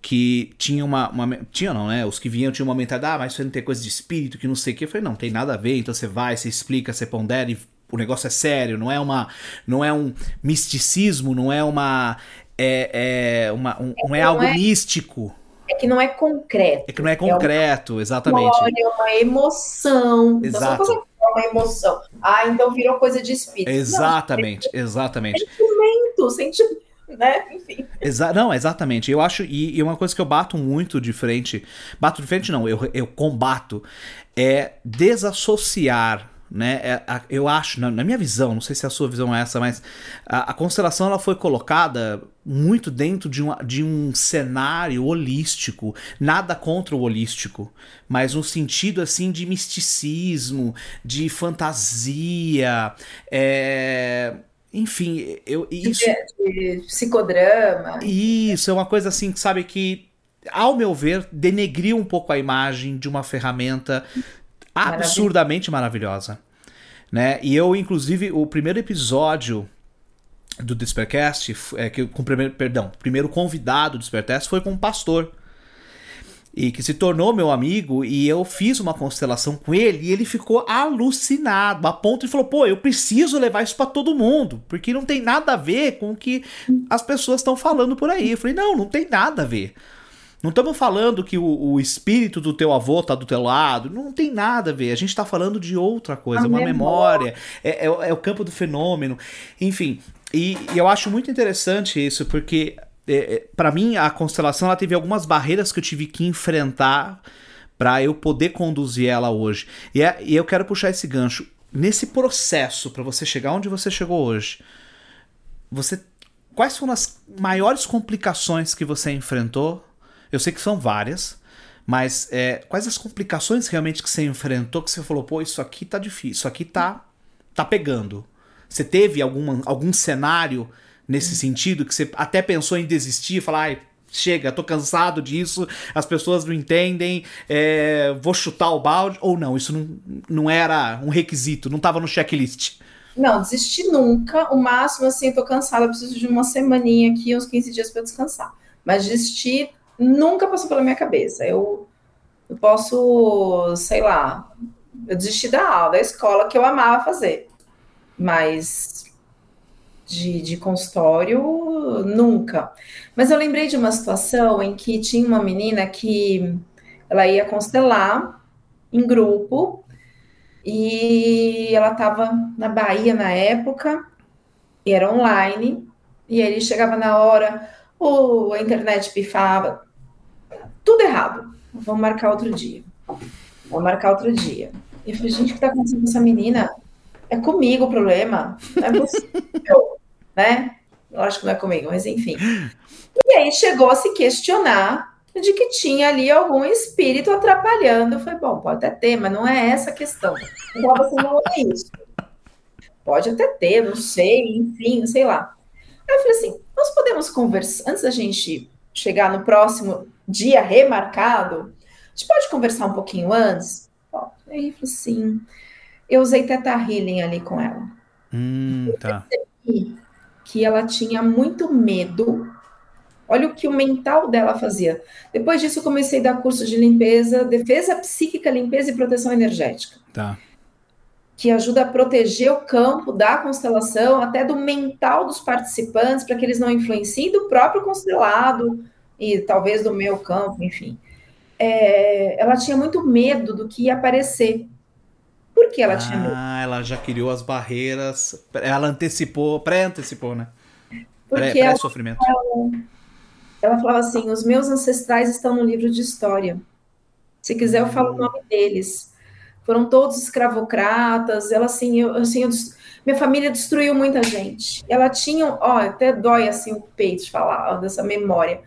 que tinha uma, uma, Tinha não, né? Os que vinham tinham uma mentalidade, ah, mas você não tem coisa de espírito, que não sei o que. Eu falei, não, tem nada a ver, então você vai, você explica, você pondera e o negócio é sério, não é uma. Não é um misticismo, não é uma. É, é uma, um, não é algo é, místico. É que não é concreto. É que não é concreto, é uma, exatamente. É uma emoção. Exato. Então, uma emoção. Ah, então virou coisa de espírito. Exatamente, não, exatamente. Sentimento, sentimento né? Enfim. Exa não, exatamente. Eu acho, e, e, uma coisa que eu bato muito de frente, bato de frente não, eu, eu combato, é desassociar né? É, eu acho, na, minha visão, não sei se a sua visão é essa, mas a, a, constelação ela foi colocada muito dentro de um, de um cenário holístico, nada contra o holístico, mas no sentido assim de misticismo, de fantasia, é, enfim, eu isso de, de psicodrama. Isso é uma coisa assim, sabe que ao meu ver denegriu um pouco a imagem de uma ferramenta absurdamente maravilhosa, né? E eu inclusive o primeiro episódio do Despercast, é, que, com o primeiro, perdão, primeiro convidado do Despercast foi com um pastor e que se tornou meu amigo, e eu fiz uma constelação com ele, e ele ficou alucinado, a ponto de falou: pô, eu preciso levar isso para todo mundo, porque não tem nada a ver com o que as pessoas estão falando por aí. Eu falei: não, não tem nada a ver. Não estamos falando que o, o, espírito do teu avô tá do teu lado. Não tem nada a ver. A gente está falando de outra coisa, a uma memória. memória é, é, é, o campo do fenômeno. Enfim, e, e eu acho muito interessante isso, porque é, é para mim, a constelação ela teve algumas barreiras que eu tive que enfrentar para eu poder conduzir ela hoje. E, é, e eu quero puxar esse gancho. Nesse processo, para você chegar onde você chegou hoje, você quais foram as maiores complicações que você enfrentou? Eu sei que são várias, mas é, quais as complicações realmente que você enfrentou que você falou, pô, isso aqui tá difícil, isso aqui tá, tá pegando? Você teve alguma, algum cenário nesse sentido, que você até pensou em desistir, falar, ai, chega, tô cansado disso, as pessoas não entendem, é, vou chutar o balde, ou não, isso não, não era um requisito, não estava no checklist. Não, desistir nunca, o máximo assim, tô cansada, preciso de uma semaninha aqui, uns 15 dias para descansar. Mas desistir nunca passou pela minha cabeça. Eu, eu posso, sei lá, eu desisti da aula, da escola que eu amava fazer. Mas de, de consultório, nunca. Mas eu lembrei de uma situação em que tinha uma menina que ela ia constelar em grupo e ela estava na Bahia na época, e era online, e aí chegava na hora, ou a internet pifava, tudo errado. Vamos marcar outro dia. Vamos marcar outro dia. E eu falei, gente, o que está acontecendo com essa menina? É comigo o problema. É possível [laughs] né? Acho que não é comigo, mas enfim. E aí chegou a se questionar de que tinha ali algum espírito atrapalhando. Foi bom, pode até ter, mas não é essa a questão. Então, assim, não é isso. Pode até ter, não sei, enfim, sei lá. Aí eu falei assim: nós podemos conversar, antes da gente chegar no próximo dia remarcado, a gente pode conversar um pouquinho antes? Ó, aí eu falei assim: eu usei Teta Healing ali com ela. Hum, tá. Que ela tinha muito medo. Olha o que o mental dela fazia. Depois disso, eu comecei a dar curso de limpeza, defesa psíquica, limpeza e proteção energética. Tá. Que ajuda a proteger o campo da constelação, até do mental dos participantes, para que eles não influenciem do próprio constelado e talvez do meu campo, enfim. É, ela tinha muito medo do que ia aparecer. Por que ela ah, tinha medo? Ah, ela já criou as barreiras. Ela antecipou, pré-antecipou, né? Porque pré, sofrimento ela, ela, falava assim: os meus ancestrais estão no livro de história. Se quiser, eu falo o nome deles. Foram todos escravocratas. Ela assim, eu, assim, eu, minha família destruiu muita gente. Ela tinha, ó, até dói assim o peito de falar ó, dessa memória.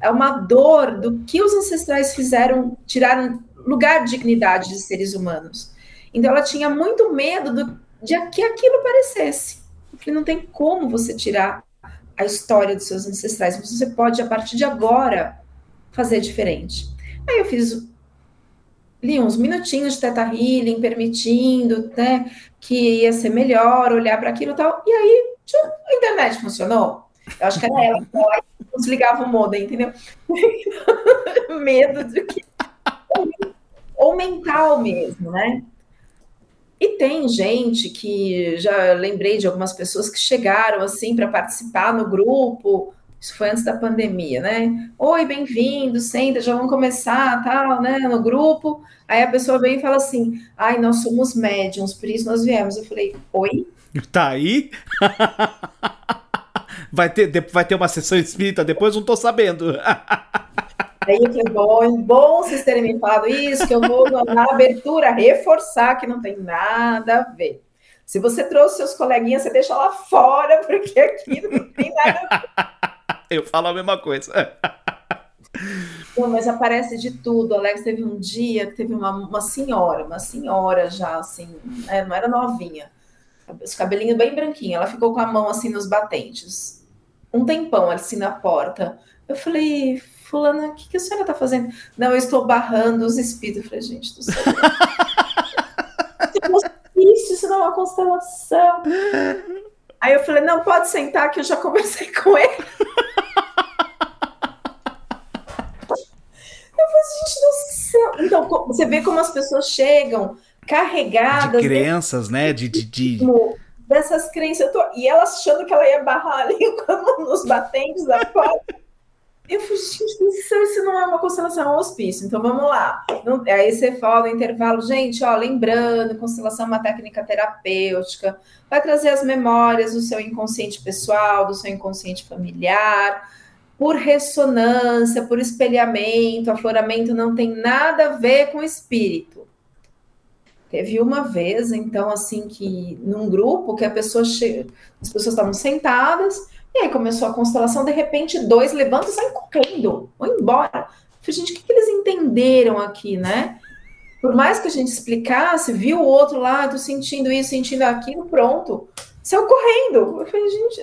É uma dor do que os ancestrais fizeram, tiraram lugar de dignidade de seres humanos. Então ela tinha muito medo do, de que aquilo aparecesse. Porque não tem como você tirar a história dos seus ancestrais, você pode, a partir de agora, fazer diferente. Aí eu fiz ali uns minutinhos de teta healing, permitindo, né, que ia ser melhor olhar para aquilo e tal. E aí, a internet funcionou. Eu acho que era ela, ela desligava o modem, entendeu? [laughs] Medo de que. Ou mental mesmo, né? E tem gente que já lembrei de algumas pessoas que chegaram assim para participar no grupo. Isso foi antes da pandemia, né? Oi, bem-vindo, senta, já vamos começar, tal, né? No grupo. Aí a pessoa vem e fala assim: ai, nós somos médiums, por isso nós viemos. Eu falei: oi? Tá aí? [laughs] vai, ter, vai ter uma sessão espírita depois? Não tô sabendo. Aí que é bom, bom vocês terem me falado isso, que eu vou na abertura reforçar que não tem nada a ver. Se você trouxe seus coleguinhas, você deixa lá fora, porque aqui não tem nada a ver. [laughs] Eu falo a mesma coisa. Não, mas aparece de tudo. Alex teve um dia, teve uma, uma senhora, uma senhora já, assim, né, não era novinha, os cabelinhos bem branquinhos. Ela ficou com a mão assim nos batentes. Um tempão assim na porta. Eu falei, Fulana, o que, que a senhora está fazendo? Não, eu estou barrando os espíritos. Eu falei, gente do céu. [laughs] isso, isso não é uma constelação. Aí eu falei, não, pode sentar que eu já conversei com ele. [laughs] Eu falei, gente do céu. Então, você vê como as pessoas chegam carregadas. De crenças, né? De, de, de... Dessas crenças. Tô... E ela achando que ela ia barrar ali [laughs] nos batentes da porta. Eu falei, gente, isso, não é uma constelação, é um hospício. Então vamos lá. Não, aí você fala no intervalo, gente, ó, lembrando, constelação é uma técnica terapêutica, vai trazer as memórias do seu inconsciente pessoal, do seu inconsciente familiar, por ressonância, por espelhamento, afloramento não tem nada a ver com espírito. Teve uma vez, então, assim, que num grupo que a pessoa che... as pessoas estavam sentadas e aí começou a constelação, de repente, dois levantam e saem correndo, vão embora. Eu falei, gente, o que, que eles entenderam aqui, né? Por mais que a gente explicasse, viu o outro lá, tô sentindo isso, sentindo aquilo, pronto. Saiu correndo. Eu falei, gente.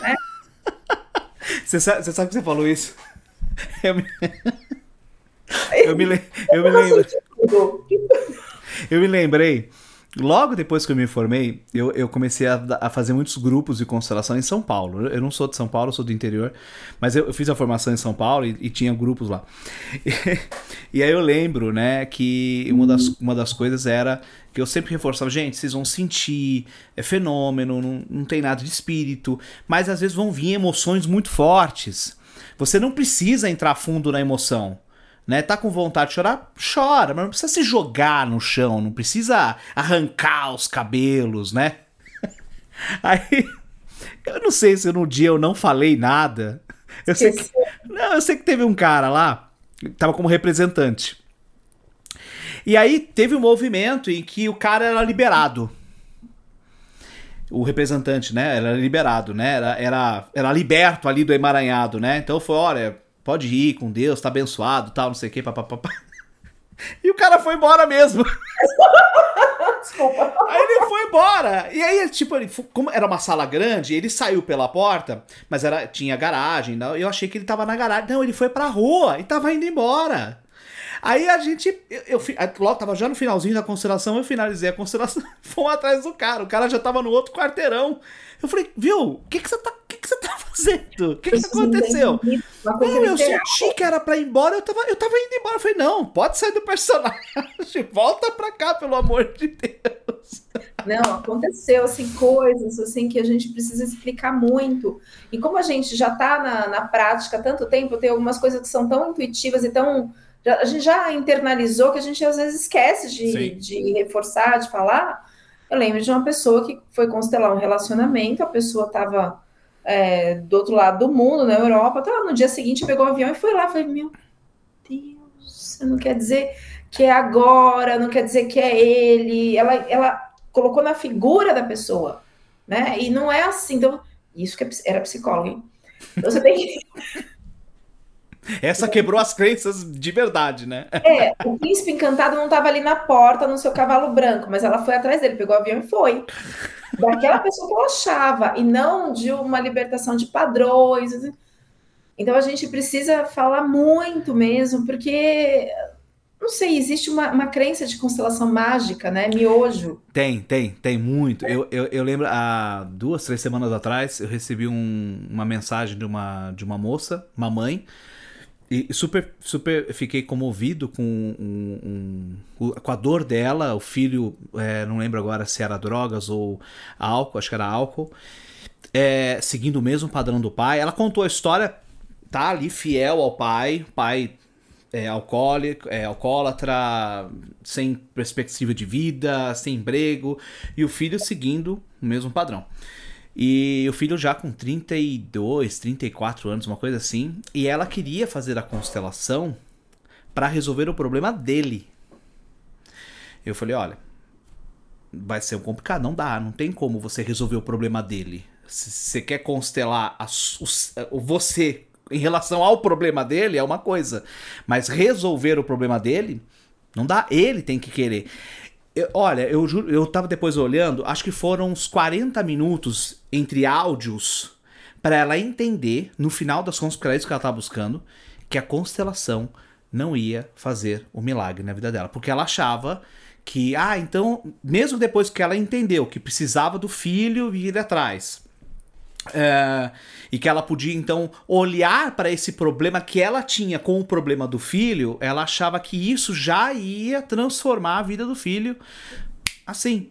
né? [laughs] Você sabe, você sabe que você falou isso? Eu [laughs] me, eu me, eu me lembro. Eu me lembrei Logo depois que eu me formei, eu, eu comecei a, a, fazer muitos grupos de constelação em São Paulo. Eu não sou de São Paulo, sou do interior, mas eu, eu fiz a formação em São Paulo e, e tinha grupos lá. E, [laughs] e, aí eu lembro, né, que uma das, uma das coisas era que eu sempre reforçava, gente, vocês vão sentir, é fenômeno, não, não tem nada de espírito, mas às vezes vão vir emoções muito fortes. Você não precisa entrar fundo na emoção né? Tá com vontade de chorar? Chora, mas não precisa se jogar no chão, não precisa arrancar os cabelos, né? [laughs] Aí, eu não sei se no dia eu não falei nada. Eu sei que, não, eu sei que teve um cara lá, tava como representante. E aí teve um movimento em que o cara era liberado. O representante, né? Era liberado, né? Era, era, era liberto ali do emaranhado, né? Então foi, olha, pode ir com Deus, tá abençoado, tal, não sei o que, papapá. [laughs] E o cara foi embora mesmo. Desculpa. Aí ele foi embora. E aí, tipo, ele, como era uma sala grande, ele saiu pela porta, mas era, tinha garagem. Não, eu achei que ele tava na garagem. Não, ele foi pra rua e tava indo embora. Aí a gente. Eu, eu, logo tava já no finalzinho da constelação, eu finalizei a constelação, [laughs] fomos atrás do cara. O cara já tava no outro quarteirão. Eu falei, viu, o que, que você tá. O que, você tá fazendo? O que, que aconteceu? Não, eu senti que era pra ir embora, eu tava, eu tava indo embora. Eu falei, não, pode sair do personagem. [laughs] Volta pra cá, pelo amor de Deus. Não, aconteceu assim, coisas assim que a gente precisa explicar muito. E como a gente já tá na, na prática há tanto tempo, tem algumas coisas que são tão intuitivas e tão a gente já internalizou que a gente às vezes esquece de, de reforçar, de falar. Eu lembro de uma pessoa que foi constelar um relacionamento, a pessoa estava é, do outro lado do mundo, na Europa, tá, no dia seguinte pegou o avião e foi lá. Falei, meu Deus, não quer dizer que é agora, não quer dizer que é ele. Ela, ela colocou na figura da pessoa, né? E não é assim. Então, isso que é era psicólogo, hein? Então você tem que. Essa quebrou as crenças de verdade, né? É, o príncipe encantado não estava ali na porta no seu cavalo branco, mas ela foi atrás dele, pegou o avião e foi. Daquela pessoa que ela achava, e não de uma libertação de padrões. Então a gente precisa falar muito mesmo, porque não sei, existe uma, uma crença de constelação mágica, né? Miojo. Tem, tem, tem muito. Eu, eu, eu lembro, há duas, três semanas atrás, eu recebi um, uma mensagem de uma, de uma moça, uma mãe, e super, super fiquei comovido com, um, um, com a dor dela. O filho, é, não lembro agora se era drogas ou álcool, acho que era álcool, é, seguindo o mesmo padrão do pai. Ela contou a história, tá ali fiel ao pai, pai é, alcoólico, é, alcoólatra, sem perspectiva de vida, sem emprego, e o filho seguindo o mesmo padrão. E o filho já com 32, 34 anos, uma coisa assim, e ela queria fazer a constelação para resolver o problema dele. Eu falei, olha, vai ser complicado, não dá, não tem como você resolver o problema dele. Se você quer constelar a, o, você em relação ao problema dele é uma coisa. Mas resolver o problema dele, não dá. Ele tem que querer. Eu, olha, eu juro, eu tava depois olhando, acho que foram uns 40 minutos entre áudios para ela entender, no final das contas, porque era isso que ela tava buscando, que a constelação não ia fazer o milagre na vida dela. Porque ela achava que, ah, então, mesmo depois que ela entendeu que precisava do filho vir atrás, é, e que ela podia então olhar para esse problema que ela tinha com o problema do filho, ela achava que isso já ia transformar a vida do filho assim.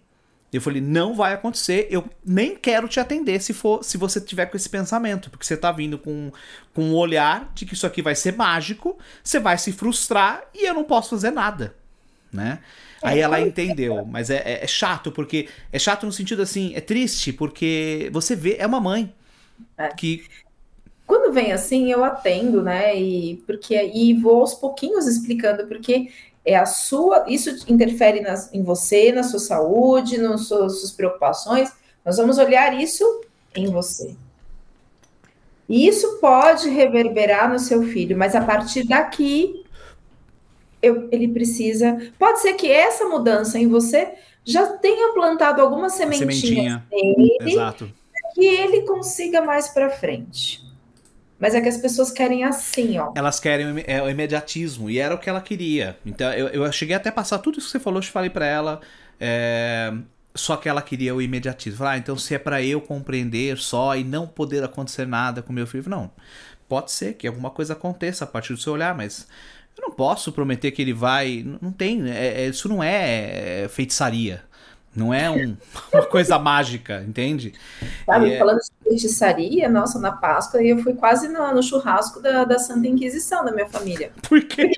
Eu falei, não vai acontecer, eu nem quero te atender se for se você tiver com esse pensamento, porque você tá vindo com, com um olhar de que isso aqui vai ser mágico, você vai se frustrar e eu não posso fazer nada, né? Aí ela entendeu, mas é, é, é, chato, porque. É chato no sentido assim, é triste, porque você vê, é uma mãe é. que. Quando vem assim, eu atendo, né? E, porque, e vou aos pouquinhos explicando, porque é a sua. Isso interfere nas, em você, na sua saúde, nas suas, suas preocupações. Nós vamos olhar isso em você. E isso pode reverberar no seu filho, mas a partir daqui eu, ele precisa. Pode ser que essa mudança em você já tenha plantado algumas sementinhas Sementinha. nele, Exato. que ele consiga mais para frente. Mas é que as pessoas querem assim, ó. Elas querem o, é, o imediatismo, e era o que ela queria. Então, eu, eu cheguei até a passar tudo isso que você falou, eu falei para ela. É, só que ela queria o imediatismo. Ah, então se é para eu compreender só e não poder acontecer nada com meu filho. Não. Pode ser que alguma coisa aconteça a partir do seu olhar, mas eu não posso prometer que ele vai. Não tem. É, é, isso não é, é feitiçaria. Não é um, [laughs] uma coisa mágica, entende? Sabe, é... falando de feitiçaria, nossa, na Páscoa eu fui quase no, no churrasco da, da Santa Inquisição da minha família. [laughs] Por quê?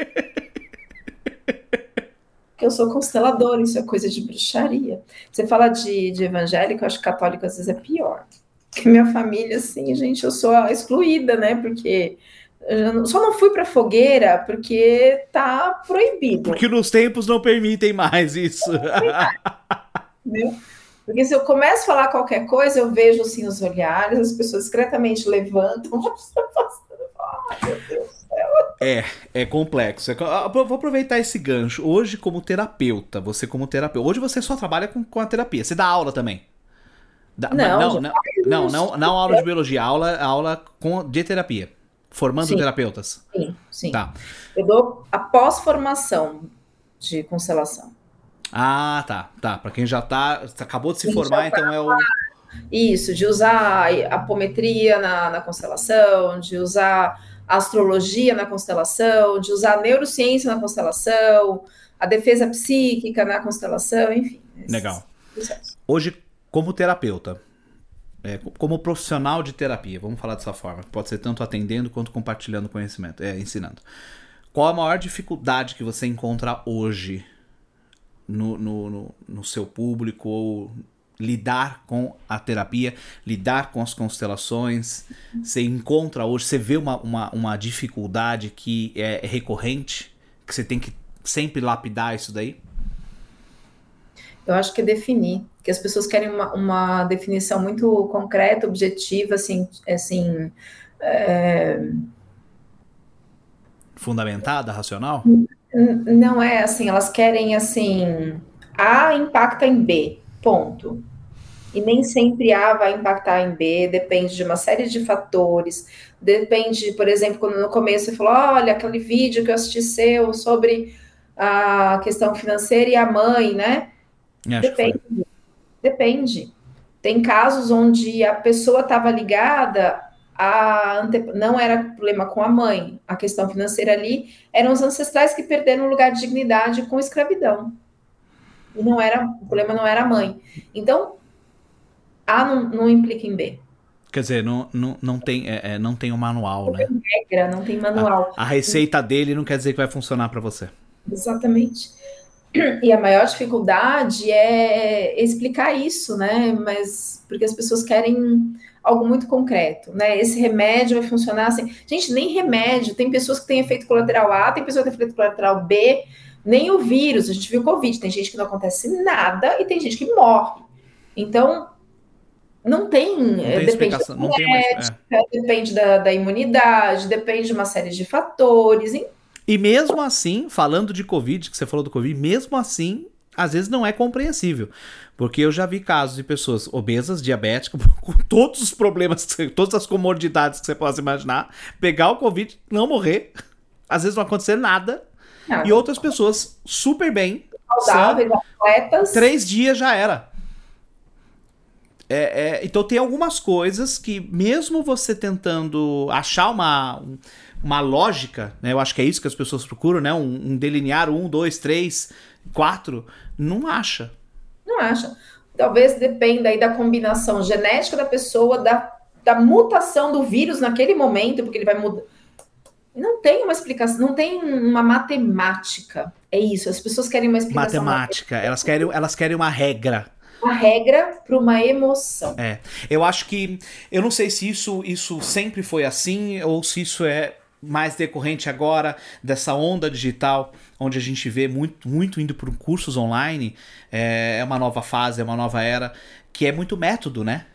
Porque eu sou constelador, isso é coisa de bruxaria. Você fala de, de evangélico, eu acho que católico às vezes é pior. Porque minha família, assim, gente, eu sou excluída, né? Porque só não fui para fogueira porque tá proibido. Porque nos tempos não permitem mais isso. Entendeu? Porque se eu começo a falar qualquer coisa, eu vejo assim os olhares, as pessoas discretamente levantam. [laughs] É, é complexo. É, vou aproveitar esse gancho. Hoje, como terapeuta, você como terapeuta. Hoje você só trabalha com, com a terapia. Você dá aula também. Dá, não, não, não, não, não, não, aula de biologia, aula, aula com, de terapia. Formando sim, terapeutas? Sim, sim. Tá. Eu dou a pós-formação de constelação. Ah, tá, tá. Para quem já tá, acabou de se formar, então é o isso, de usar a apometria na, na constelação, de usar a astrologia na constelação, de usar a neurociência na constelação, a defesa psíquica na constelação, enfim. Legal. Hoje, como terapeuta, é, como profissional de terapia, vamos falar dessa forma, pode ser tanto atendendo quanto compartilhando conhecimento, é, ensinando. Qual a maior dificuldade que você encontra hoje no, no, no, no seu público ou lidar com a terapia, lidar com as constelações? Você encontra hoje, você vê uma, uma, uma dificuldade que é recorrente, que você tem que sempre lapidar isso daí? Eu acho que é definir, que as pessoas querem uma, uma definição muito concreta, objetiva, assim, assim é... fundamentada, racional? Não é assim, elas querem assim, A impacta em B, ponto. E nem sempre A vai impactar em B, depende de uma série de fatores. Depende, por exemplo, quando no começo você falou: olha, aquele vídeo que eu assisti seu sobre a questão financeira e a mãe, né? Depende. Depende. Tem casos onde a pessoa estava ligada a ante... não era problema com a mãe, a questão financeira ali eram os ancestrais que perderam o lugar de dignidade com escravidão. E não era, o problema não era a mãe. Então, A não, não implica em B. Quer dizer, não, não, não, tem, é, é, não tem um manual, não né? Tem regra, não tem manual. A, a receita dele não quer dizer que vai funcionar para você. Exatamente. E a maior dificuldade é explicar isso, né? Mas porque as pessoas querem algo muito concreto, né? Esse remédio vai funcionar assim. Gente, nem remédio. Tem pessoas que têm efeito colateral A, tem pessoas que têm efeito colateral B, nem o vírus. A gente viu o Covid. Tem gente que não acontece nada e tem gente que morre. Então, não tem. Não tem depende explicação, da não tem uma- genética, depende da, da imunidade, depende de uma série de fatores. hein? E mesmo assim, falando de Covid, que você falou do Covid, mesmo assim, às vezes não é compreensível. Porque eu já vi casos de pessoas obesas, diabéticas, [laughs] com todos os problemas, [laughs] todas as comodidades que você possa imaginar, pegar o Covid, não morrer, às vezes não acontecer nada, Não, e outras pessoas super bem, saudáveis, atletas. três dias já era. É, é, então tem algumas coisas que, mesmo você tentando achar uma, uma lógica, né? Eu acho que é isso que as pessoas procuram, né? Um, um delinear um, dois, três, quatro, não acha. Não acha. Talvez dependa aí da combinação genética da pessoa, da, da mutação do vírus naquele momento, porque ele vai mudar. Não tem uma explicação, não tem uma matemática. É isso, as pessoas querem uma explicação. Matemática, elas querem, elas querem uma regra. Uma regra para uma emoção. É, eu acho que. Eu não sei se isso, isso sempre foi assim ou se isso é mais decorrente agora dessa onda digital, onde a gente vê muito, muito indo por cursos online. É, é uma nova fase, é uma nova era, que é muito método, né?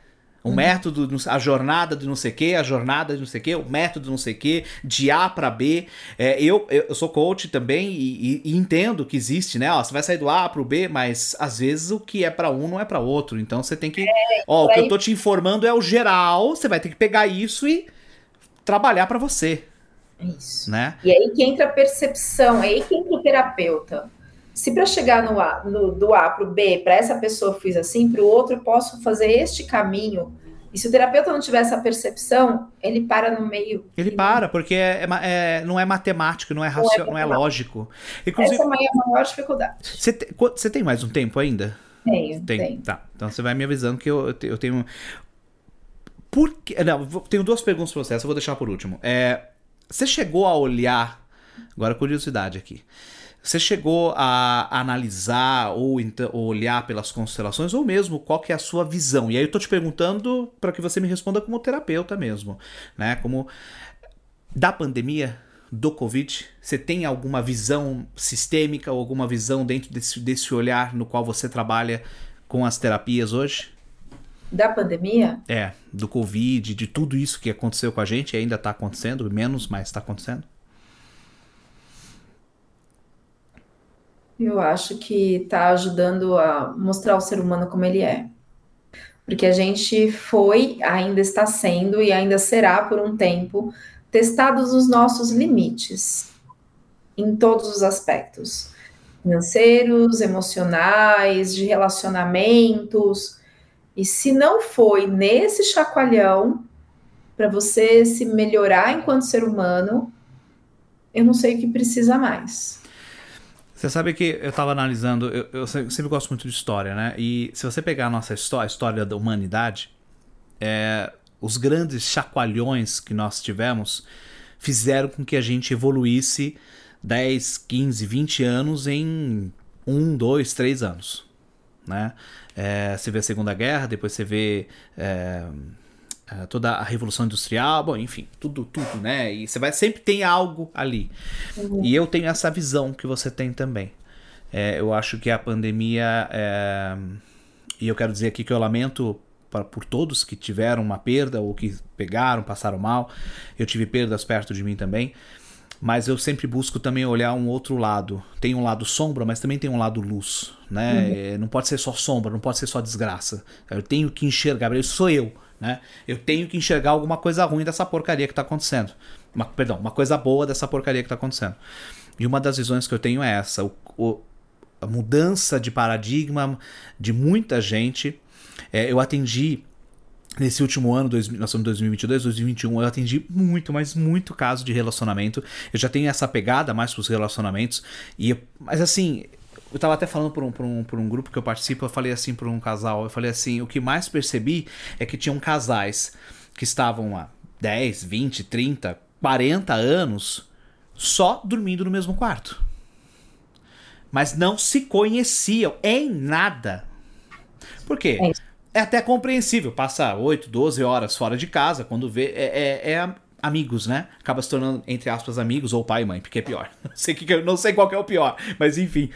O método, a jornada de não sei o que, a jornada de não sei o que, o método de não sei o que, de A para B. É, eu, eu sou coach também e, e- e entendo que existe, né? Ó, você vai sair do A pro B, mas às vezes o que é para um não é para outro. Então você tem que. Ó, o que eu tô te informando é o geral, você vai ter que pegar isso e trabalhar para você, É isso. né? E aí que entra a percepção, é aí que entra o terapeuta. Se para chegar no A, no- do A para o B, para essa pessoa eu fiz assim, para o outro eu posso fazer este caminho. E se o terapeuta não tiver essa percepção, ele para no meio. Ele para, porque é, é é- não é matemático, não é racional, não é matemático. lógico. Inclusive, Essa é a maior, dificuldade. você, te- tem mais um tempo ainda? Tenho, Tem. tenho. Tá. Então você vai me avisando que eu, eu te- eu tenho. Por que. Não, tenho duas perguntas pra você, essa eu vou deixar por último. É, você chegou a olhar. Agora, curiosidade aqui. Você chegou a analisar ou, então, ou olhar pelas constelações, ou mesmo qual que é a sua visão? E aí eu tô te perguntando para que você me responda como terapeuta mesmo, né? Como da pandemia, do Covid, você tem alguma visão sistêmica ou alguma visão dentro desse, desse olhar no qual você trabalha com as terapias hoje? Da pandemia, É, do Covid, de tudo isso que aconteceu com a gente ainda tá acontecendo, menos, mas tá acontecendo. eu acho que está ajudando a mostrar o ser humano como ele é. Porque a gente foi, ainda está sendo e ainda será por um tempo testados os nossos limites em todos os aspectos financeiros, emocionais, de relacionamentos. E se não foi nesse chacoalhão para você se melhorar enquanto ser humano, eu não sei o que precisa mais. Você sabe que eu tava analisando, eu, eu se- sempre gosto muito de história, né? E se você pegar a nossa história, a história da humanidade, é, os grandes chacoalhões que nós tivemos fizeram com que a gente evoluísse 10, 15, 20 anos em 1, 2, 3 anos. Né? É, você vê a Segunda Guerra, depois você vê é, é, toda a Revolução Industrial, bom, enfim, tudo, tudo, né? E você vai sempre tem algo ali. E eu tenho essa visão que você tem também. É, eu acho que a pandemia. é, e eu quero dizer aqui que eu lamento por todos que tiveram uma perda ou que pegaram, passaram mal. Eu tive perdas perto de mim também. Mas eu sempre busco também olhar um outro lado. Tem um lado sombra, mas também tem um lado luz, né? É, Não pode ser só sombra, não pode ser só desgraça. Eu tenho que enxergar, isso sou eu, né? Eu tenho que enxergar alguma coisa ruim dessa porcaria que tá acontecendo. Uma, perdão, uma coisa boa dessa porcaria que tá acontecendo. E uma das visões que eu tenho é essa: o, o, a mudança de paradigma de muita gente. É, eu atendi nesse último ano, dois, nós estamos em 2022, 2021, eu atendi muito, mas muito caso de relacionamento. Eu já tenho essa pegada mais pros relacionamentos. E, mas assim, eu tava até falando por um, por, um, por um grupo que eu participo, eu falei assim por um casal, eu falei assim, o que mais percebi é que tinham casais que estavam há 10, 20, 30, 40 anos só dormindo no mesmo quarto. Mas não se conheciam em nada. Por quê? É é até compreensível passar 8, 12 horas fora de casa, quando vê. É, é, é, amigos, né? Acaba se tornando, entre aspas, amigos, ou pai e mãe, porque é pior. [laughs] Não sei, que, não sei qual é o pior, mas enfim.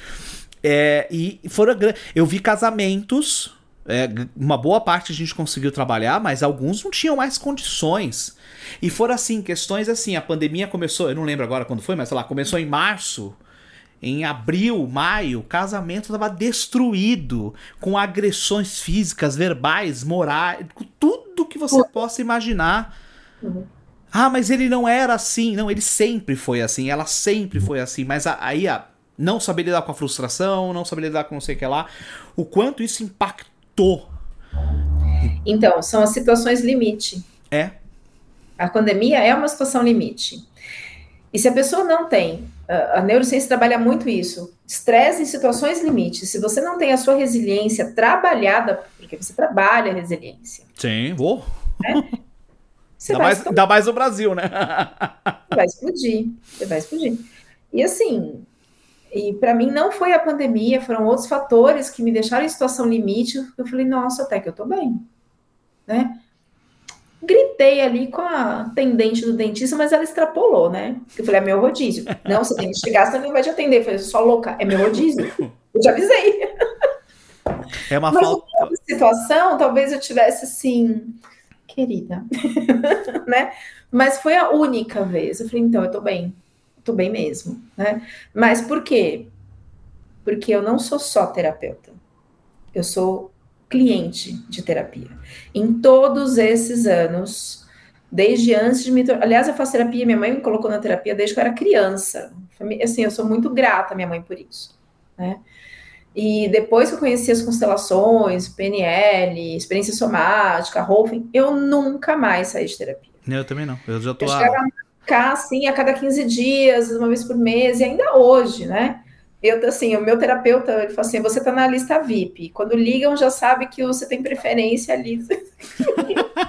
É, e foram. Eu vi casamentos. É, uma boa parte a gente conseguiu trabalhar, mas alguns não tinham mais condições. E foram assim, questões assim, a pandemia começou, eu não lembro agora quando foi, mas sei lá, começou em março em abril, maio, o casamento estava destruído, com agressões físicas, verbais, morais, com tudo que você possa imaginar. Uhum. Ah, mas ele não era assim. Não, ele sempre foi assim, ela sempre foi assim. Mas aí, a, não saber lidar com a frustração, não saber lidar com não sei o que lá, o quanto isso impactou. Então, são as situações limite. É. A pandemia é uma situação limite. E se a pessoa não tem a neurociência trabalha muito isso. Estresse em situações limites. Se você não tem a sua resiliência trabalhada, porque você trabalha a resiliência. Sim, vou. Né? [laughs] Você dá, mais, dá mais no Brasil, né? vai explodir. Você vai explodir. E assim, e para mim não foi a pandemia, foram outros fatores que me deixaram em situação limite. Eu falei, nossa, até que eu tô bem. Né? Gritei ali com a atendente do dentista, mas ela extrapolou, né? Eu falei, é meu rodízio. Não, você tem que chegar, você não vai te atender. Eu falei, só louca, é meu rodízio. Eu já avisei. É uma mas falta. situação, talvez eu tivesse assim, querida, [laughs] né? Mas foi a única vez. Eu falei, então, eu tô bem. Tô bem mesmo, né? Mas por quê? Porque eu não sou só terapeuta. Eu sou cliente de terapia. Em todos esses anos, desde antes de me. Aliás, eu faço terapia, minha mãe me colocou na terapia desde que eu era criança. Assim, eu sou muito grata à minha mãe por isso, né? E depois que eu conheci as constelações, PNL, experiência somática, Rolfing, eu nunca mais saí de terapia. Eu também não. Eu já tô. Eu a... cá, assim, a cada 15 dias, uma vez por mês, e ainda hoje, né? Eu, assim, o meu terapeuta, ele fala assim, você tá na lista VIP. Quando ligam, já sabe que você tem preferência ali. [laughs]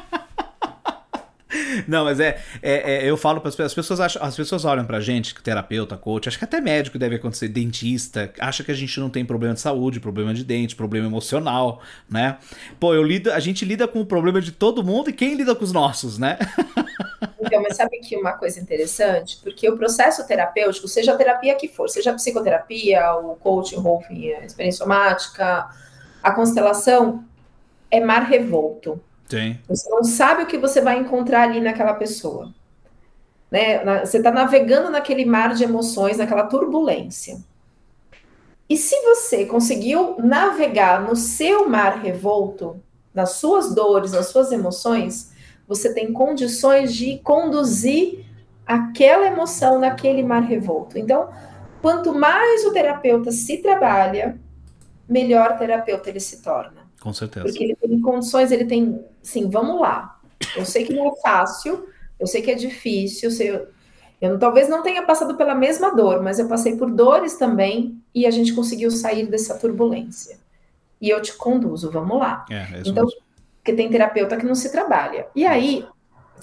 Não, mas é, é, é eu falo para as pessoas, as pessoas acham, as pessoas olham pra gente, terapeuta, coach, acho que até médico deve acontecer, dentista, acha que a gente não tem problema de saúde, problema de dente, problema emocional, né? Pô, eu lido, a gente lida com o problema de todo mundo e quem lida com os nossos, né? [laughs] Então, mas sabe que uma coisa interessante? Porque o processo terapêutico, seja a terapia que for, seja a psicoterapia, o coaching, Rolfing, a experiência somática, a constelação, é mar revolto. Sim. Você não sabe o que você vai encontrar ali naquela pessoa. Né? Você está navegando naquele mar de emoções, naquela turbulência. E se você conseguiu navegar no seu mar revolto, nas suas dores, nas suas emoções, você tem condições de conduzir aquela emoção naquele mar revolto. Então, quanto mais o terapeuta se trabalha, melhor terapeuta ele se torna. Com certeza. Porque ele tem condições, ele tem, sim, vamos lá. Eu sei que não é fácil, eu sei que é difícil, eu, sei, eu talvez não tenha passado pela mesma dor, mas eu passei por dores também e a gente conseguiu sair dessa turbulência. E eu te conduzo, vamos lá. É, é então, mesmo porque tem terapeuta que não se trabalha. E aí,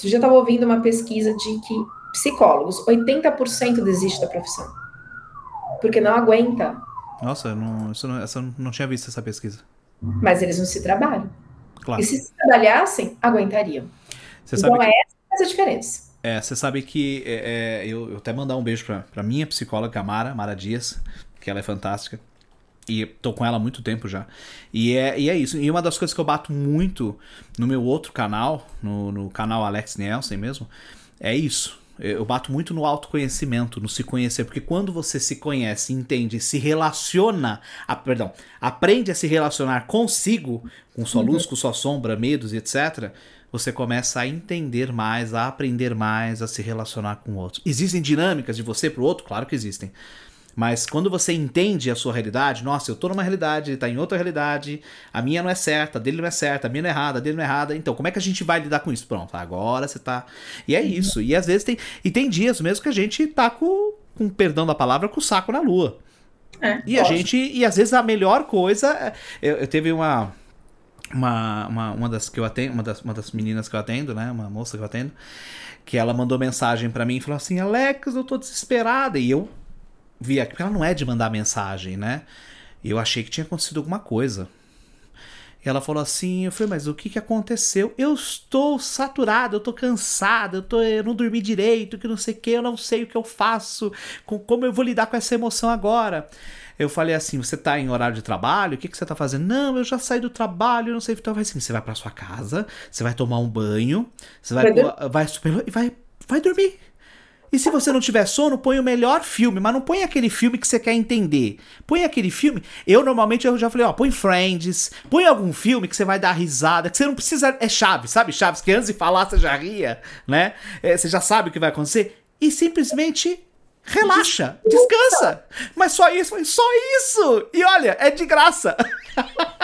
eu já estava ouvindo uma pesquisa de que psicólogos, 80% desiste da profissão. Porque não aguenta. Nossa, não, isso não, essa, não tinha visto essa pesquisa. Mas eles não se trabalham. Claro. E se se trabalhassem, aguentariam. Você então, é essa a diferença. É, você sabe que é, é, eu, eu até mandar um beijo pra, pra minha psicóloga, Mara, Mara Dias, que ela é fantástica. E tô com ela há muito tempo já. E é, e é isso. E uma das coisas que eu bato muito no meu outro canal, no, no canal Alex Nielsen mesmo, é isso. Eu bato muito no autoconhecimento, no se conhecer, porque quando você se conhece, entende, se relaciona, a, perdão, aprende a se relacionar consigo, com sua luz, uhum. com sua sombra, medos e etc., você começa a entender mais, a aprender mais, a se relacionar com o outro. Existem dinâmicas de você para o outro? Claro que existem. Mas quando você entende a sua realidade, nossa, eu tô numa realidade, ele tá em outra realidade, a minha não é certa, a dele não é certa, a minha não é errada, a dele não é errada. Então, como é que a gente vai lidar com isso? Pronto, agora você tá. E é isso. E às vezes tem. E tem dias mesmo que a gente tá com, com perdão da palavra, com o saco na lua. É, e a gente. E às vezes a melhor coisa. É, eu, eu teve uma. Uma, uma, uma das que eu atendo, uma das, uma das meninas que eu atendo, né? Uma moça que eu atendo, que ela mandou mensagem para mim e falou assim: Alex, eu tô desesperada. E eu vi aqui, porque ela não é de mandar mensagem, né? Eu achei que tinha acontecido alguma coisa. E ela falou assim, eu falei, mas o que, que aconteceu? Eu estou saturado, eu estou cansado, eu, tô, eu não dormi direito, que não sei o que, eu não sei o que eu faço, com, como eu vou lidar com essa emoção agora. Eu falei assim, você está em horário de trabalho? O que, que você está fazendo? Não, eu já saí do trabalho, eu não sei o que. Então, assim, você vai para sua casa, você vai tomar um banho, você vai, vai, vai, vai, vai dormir. E se você não tiver sono, põe o melhor filme, mas não põe aquele filme que você quer entender. Põe aquele filme. Eu normalmente eu já falei, ó, põe Friends, põe algum filme que você vai dar risada, que você não precisa. É Chaves, sabe? Chaves, que antes de falar você já ria, né? É, você já sabe o que vai acontecer. E simplesmente relaxa, descansa. Mas só isso, só isso! E olha, é de graça. [laughs]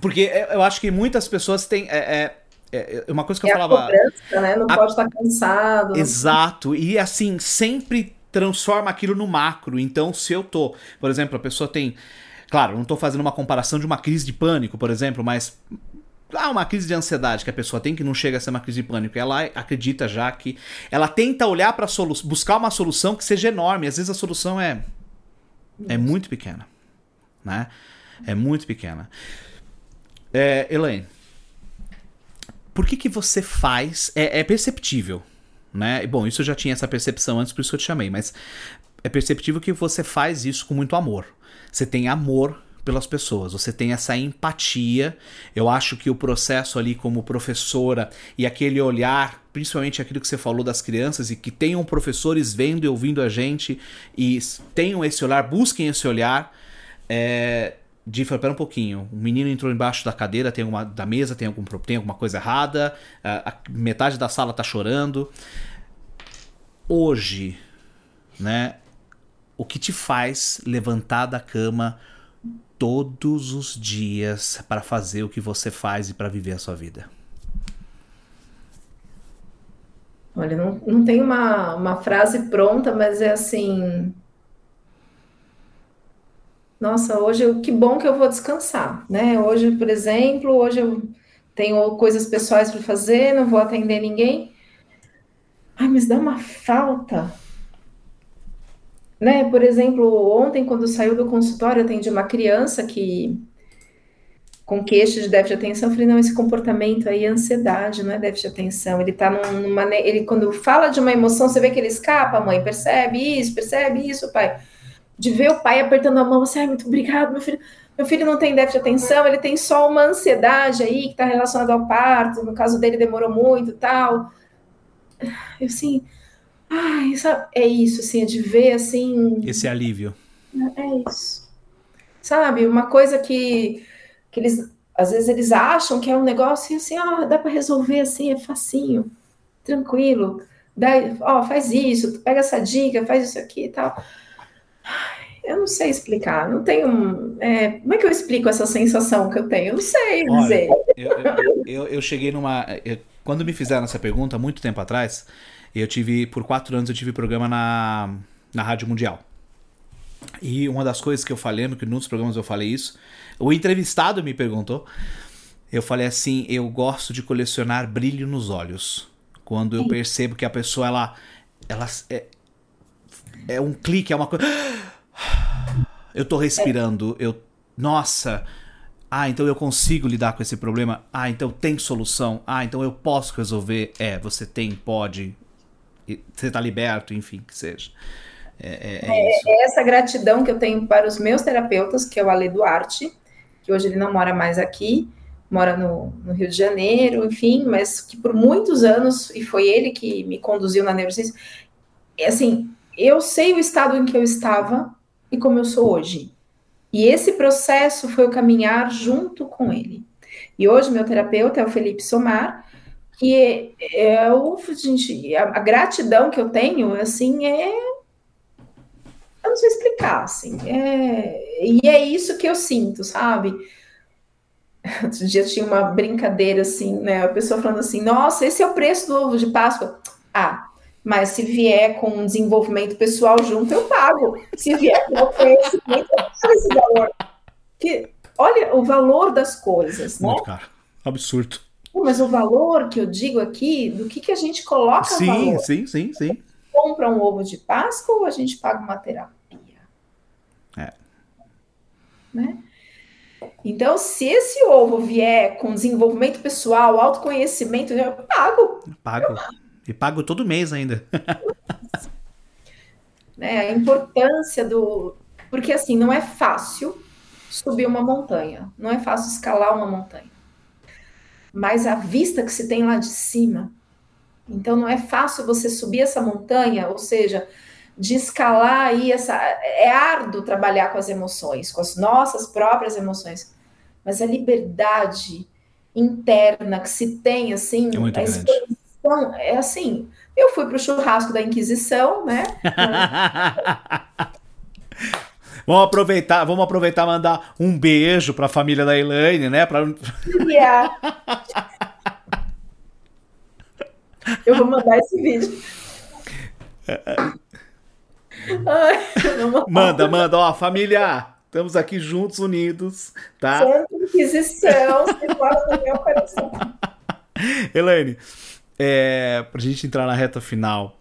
Porque eu acho que muitas pessoas têm. É, é, é, é uma coisa que eu é falava. A né? Não a... pode estar cansado. Exato. E assim, sempre transforma aquilo no macro. Então, se eu tô, por exemplo, a pessoa tem. Claro, não estou fazendo uma comparação de uma crise de pânico, por exemplo, mas ah, uma crise de ansiedade que a pessoa tem que não chega a ser uma crise de pânico. Ela acredita já que ela tenta olhar para solução, buscar uma solução que seja enorme. Às vezes a solução é é muito pequena, né? É muito pequena. É, Elaine, por que, que você faz. É, é perceptível, né? Bom, isso eu já tinha essa percepção antes, por isso eu te chamei, mas é perceptível que você faz isso com muito amor. Você tem amor pelas pessoas, você tem essa empatia. Eu acho que o processo ali como professora e aquele olhar, principalmente aquilo que você falou das crianças e que tenham professores vendo e ouvindo a gente e tenham esse olhar, busquem esse olhar, é, de falar, pera um pouquinho, o menino entrou embaixo da cadeira, tem alguma, da mesa, tem, algum, tem alguma coisa errada, a, a metade da sala tá chorando. Hoje, né, o que te faz levantar da cama todos os dias para fazer o que você faz e para viver a sua vida? Olha, não, não tem uma, uma frase pronta, mas é assim, nossa, hoje que bom que eu vou descansar, né? Hoje, por exemplo, hoje eu tenho coisas pessoais para fazer, não vou atender ninguém. Ai, mas dá uma falta. Né? Por exemplo, ontem, quando saiu do consultório, eu atendi uma criança que com queixa de déficit de atenção, eu falei, não, esse comportamento aí é ansiedade, não é déficit de atenção. Ele tá numa. Ele, quando fala de uma emoção, você vê que ele escapa, mãe, percebe isso, percebe isso, pai de ver o pai apertando a mão, você, assim, muito obrigado, meu filho. Meu filho não tem déficit de atenção, ele tem só uma ansiedade aí que está relacionada ao parto, no caso dele demorou muito tal. Eu assim, ai, sabe, é isso, assim, é de ver assim. Esse alívio. É isso. Sabe, uma coisa que, que eles, às vezes eles acham que é um negócio assim, ó, dá para resolver assim, é facinho, tranquilo. Dá, ó, faz isso, pega essa dica, faz isso aqui e tal. Eu não sei explicar, não tenho. É, como é que eu explico essa sensação que eu tenho? Eu não sei Olha, dizer. Eu, eu, eu, cheguei numa. Quando me fizeram essa pergunta, muito tempo atrás, eu tive, por quatro anos, eu tive programa na, na Rádio Mundial. E uma das coisas que eu falei, que nos programas eu falei isso, o entrevistado me perguntou, eu falei assim, eu gosto de colecionar brilho nos olhos. Quando eu percebo que a pessoa, ela, ela é, é um clique, é uma coisa. [gasps] Eu tô respirando, eu. Nossa! Ah, então eu consigo lidar com esse problema. Ah, então tem solução. Ah, então eu posso resolver. É, você tem, pode. Você tá liberto, enfim, que seja. É, é, é, é, essa gratidão que eu tenho para os meus terapeutas, que é o Ale Duarte, que hoje ele não mora mais aqui, mora no, no, Rio de Janeiro, enfim, mas que por muitos anos, e foi ele que me conduziu na neurociência, assim, eu sei o estado em que eu estava e como eu sou hoje. E esse processo foi o caminhar junto com ele. E hoje meu terapeuta é o Felipe Somar, que é o, gente, a, a gratidão que eu tenho, assim, é eu não sei explicar, assim. É... E é isso que eu sinto, sabe? Outro dia tinha uma brincadeira assim, né? A pessoa falando assim: nossa, esse é o preço do ovo de Páscoa. Ah, mas se vier com um desenvolvimento pessoal junto, eu pago. Se vier com conhecimento, eu pago esse valor. Que, olha o valor das coisas, né? Muito caro. Absurdo. Mas o valor que eu digo aqui, do que, que a gente coloca sim, valor? Sim, sim, sim. Compra um ovo de Páscoa ou a gente paga uma terapia? É. Né? Então, se esse ovo vier com desenvolvimento pessoal, autoconhecimento, eu pago. Pago. E pago todo mês ainda. né, [laughs] a importância do. Porque assim, não é fácil subir uma montanha, não é fácil escalar uma montanha. Mas a vista que se tem lá de cima. Então, não é fácil você subir essa montanha, ou seja, de escalar aí essa. É árduo trabalhar com as emoções, com as nossas próprias emoções. Mas a liberdade interna que se tem, assim, é muito a grande. Exposição, é assim. Eu fui para o churrasco da Inquisição, né? [laughs] vamos aproveitar, vamos aproveitar mandar um beijo para a família da Elaine, né? Pra... Yeah. Eu vou mandar esse vídeo. Ai, manda, manda, ó, família, estamos aqui juntos, unidos, tá? Santa Inquisição, se fala no meu coração. Elaine, é, pra gente entrar na reta final,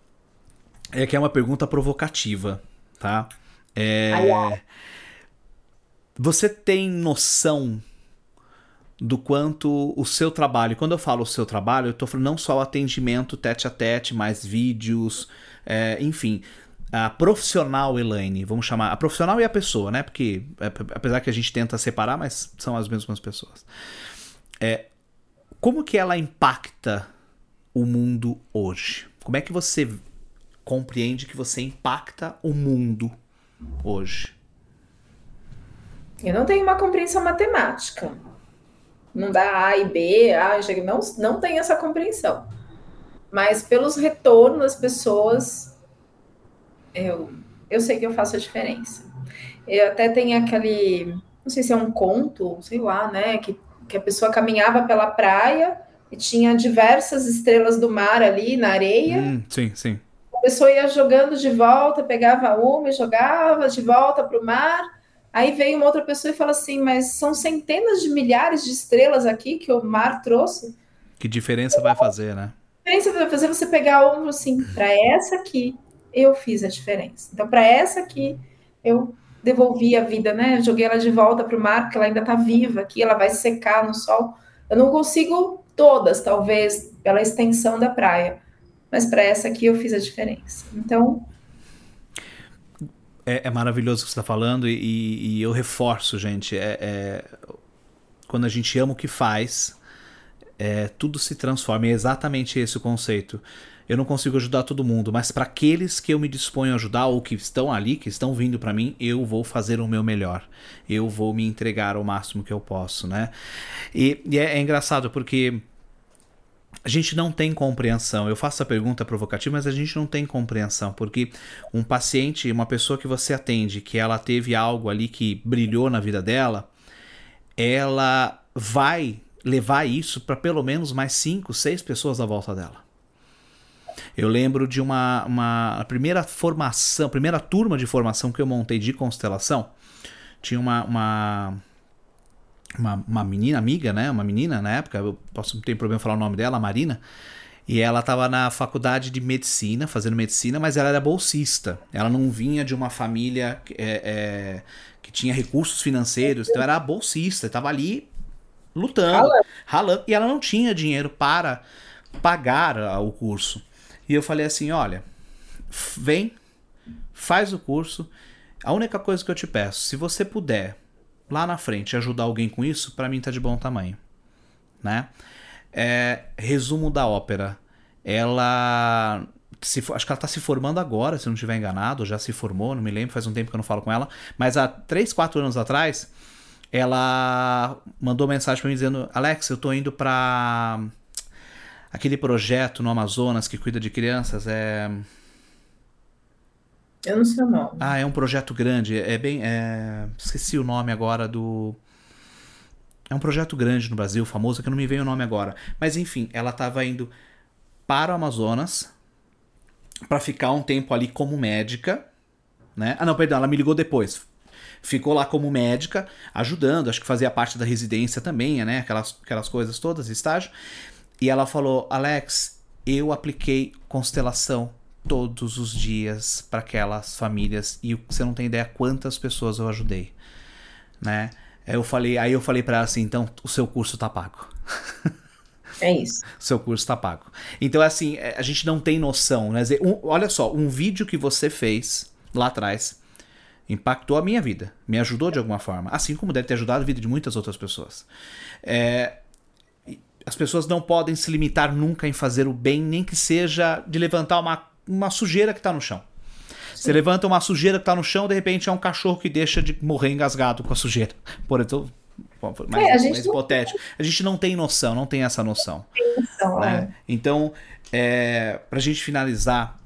é que é uma pergunta provocativa, tá? É, ai, ai. Você tem noção do quanto o seu trabalho, quando eu falo o seu trabalho, eu tô falando não só o atendimento tete a tete, mais vídeos, é, enfim, a profissional Elaine, vamos chamar, a profissional e a pessoa, né? Porque apesar que a gente tenta separar, mas são as mesmas pessoas. É, como que ela impacta o mundo hoje? Como é que você compreende que você impacta o mundo hoje? Eu não tenho uma compreensão matemática. Não dá A e B, A, não, não tem essa compreensão. Mas pelos retornos das pessoas, eu, eu sei que eu faço a diferença. Eu até tenho aquele, não sei se é um conto, sei lá, né? Que, que a pessoa caminhava pela praia e tinha diversas estrelas do mar ali na areia. Hum, sim, sim. A pessoa ia jogando de volta, pegava uma e jogava de volta para o mar. Aí veio uma outra pessoa e fala assim: Mas são centenas de milhares de estrelas aqui que o mar trouxe. Que diferença vai fazer, né? Que diferença vai fazer você pegar um assim, para essa aqui eu fiz a diferença. Então, para essa aqui, eu devolvi a vida, né? Joguei ela de volta para o mar, porque ela ainda está viva aqui, ela vai secar no sol. Eu não consigo todas, talvez, pela extensão da praia, mas para essa aqui eu fiz a diferença. Então. É, é maravilhoso o que você está falando e, e, eu reforço, gente. É, é, quando a gente ama o que faz, é, tudo se transforma. É exatamente esse o conceito eu não consigo ajudar todo mundo, mas para aqueles que eu me disponho a ajudar ou que estão ali, que estão vindo para mim, eu vou fazer o meu melhor. Eu vou me entregar o máximo que eu posso, né? E, e é, é engraçado porque a gente não tem compreensão. Eu faço a pergunta provocativa, mas a gente não tem compreensão, porque um paciente, uma pessoa que você atende, que ela teve algo ali que brilhou na vida dela, ela vai levar isso para pelo menos mais cinco, seis pessoas à volta dela. Eu lembro de uma, uma primeira formação, primeira turma de formação que eu montei de constelação. Tinha uma, uma, uma, uma menina, amiga, né? Uma menina na época, eu posso não ter problema falar o nome dela, Marina. E ela estava na faculdade de medicina, fazendo medicina, mas ela era bolsista. Ela não vinha de uma família é, é, que tinha recursos financeiros, então era bolsista, estava ali lutando, ralando. ralando, e ela não tinha dinheiro para pagar o curso. E eu falei assim: olha, vem, faz o curso. A única coisa que eu te peço, se você puder lá na frente ajudar alguém com isso, para mim tá de bom tamanho, né? É, resumo da ópera. Ela se, acho que ela tá se formando agora, se não estiver enganado, já se formou, não me lembro, faz um tempo que eu não falo com ela, mas há 3, 4 anos atrás, ela mandou mensagem para mim dizendo: Alex, eu tô indo para aquele projeto no Amazonas que cuida de crianças. É. Eu não sei o nome. Ah, é um projeto grande. É bem. É... Esqueci o nome agora do. É um projeto grande no Brasil, famoso, que não me veio o nome agora. Mas enfim, ela estava indo para o Amazonas para ficar um tempo ali como médica, né? Ah, não, perdão, ela me ligou depois. Ficou lá como médica, ajudando, acho que fazia parte da residência também, né? Aquelas, aquelas coisas todas, estágio. E ela falou: Alex, eu apliquei constelação todos os dias para aquelas famílias e você não tem ideia quantas pessoas eu ajudei, né? Aí eu falei, aí eu falei para ela assim, então o seu curso tá pago. É isso. [laughs] seu curso tá pago. Então assim, é, a gente não tem noção, né? Um, olha só, um vídeo que você fez lá atrás impactou a minha vida, me ajudou de alguma forma, assim como deve ter ajudado a vida de muitas outras pessoas. É, as pessoas não podem se limitar nunca em fazer o bem, nem que seja de levantar uma, uma sujeira que está no chão. Sim. Você levanta uma sujeira que está no chão, de repente é um cachorro que deixa de morrer engasgado com a sujeira. Por exemplo, mais, é, a mais hipotético. Não... A gente não tem noção, não tem essa noção. Tem noção né? É. Então, é, para a gente finalizar,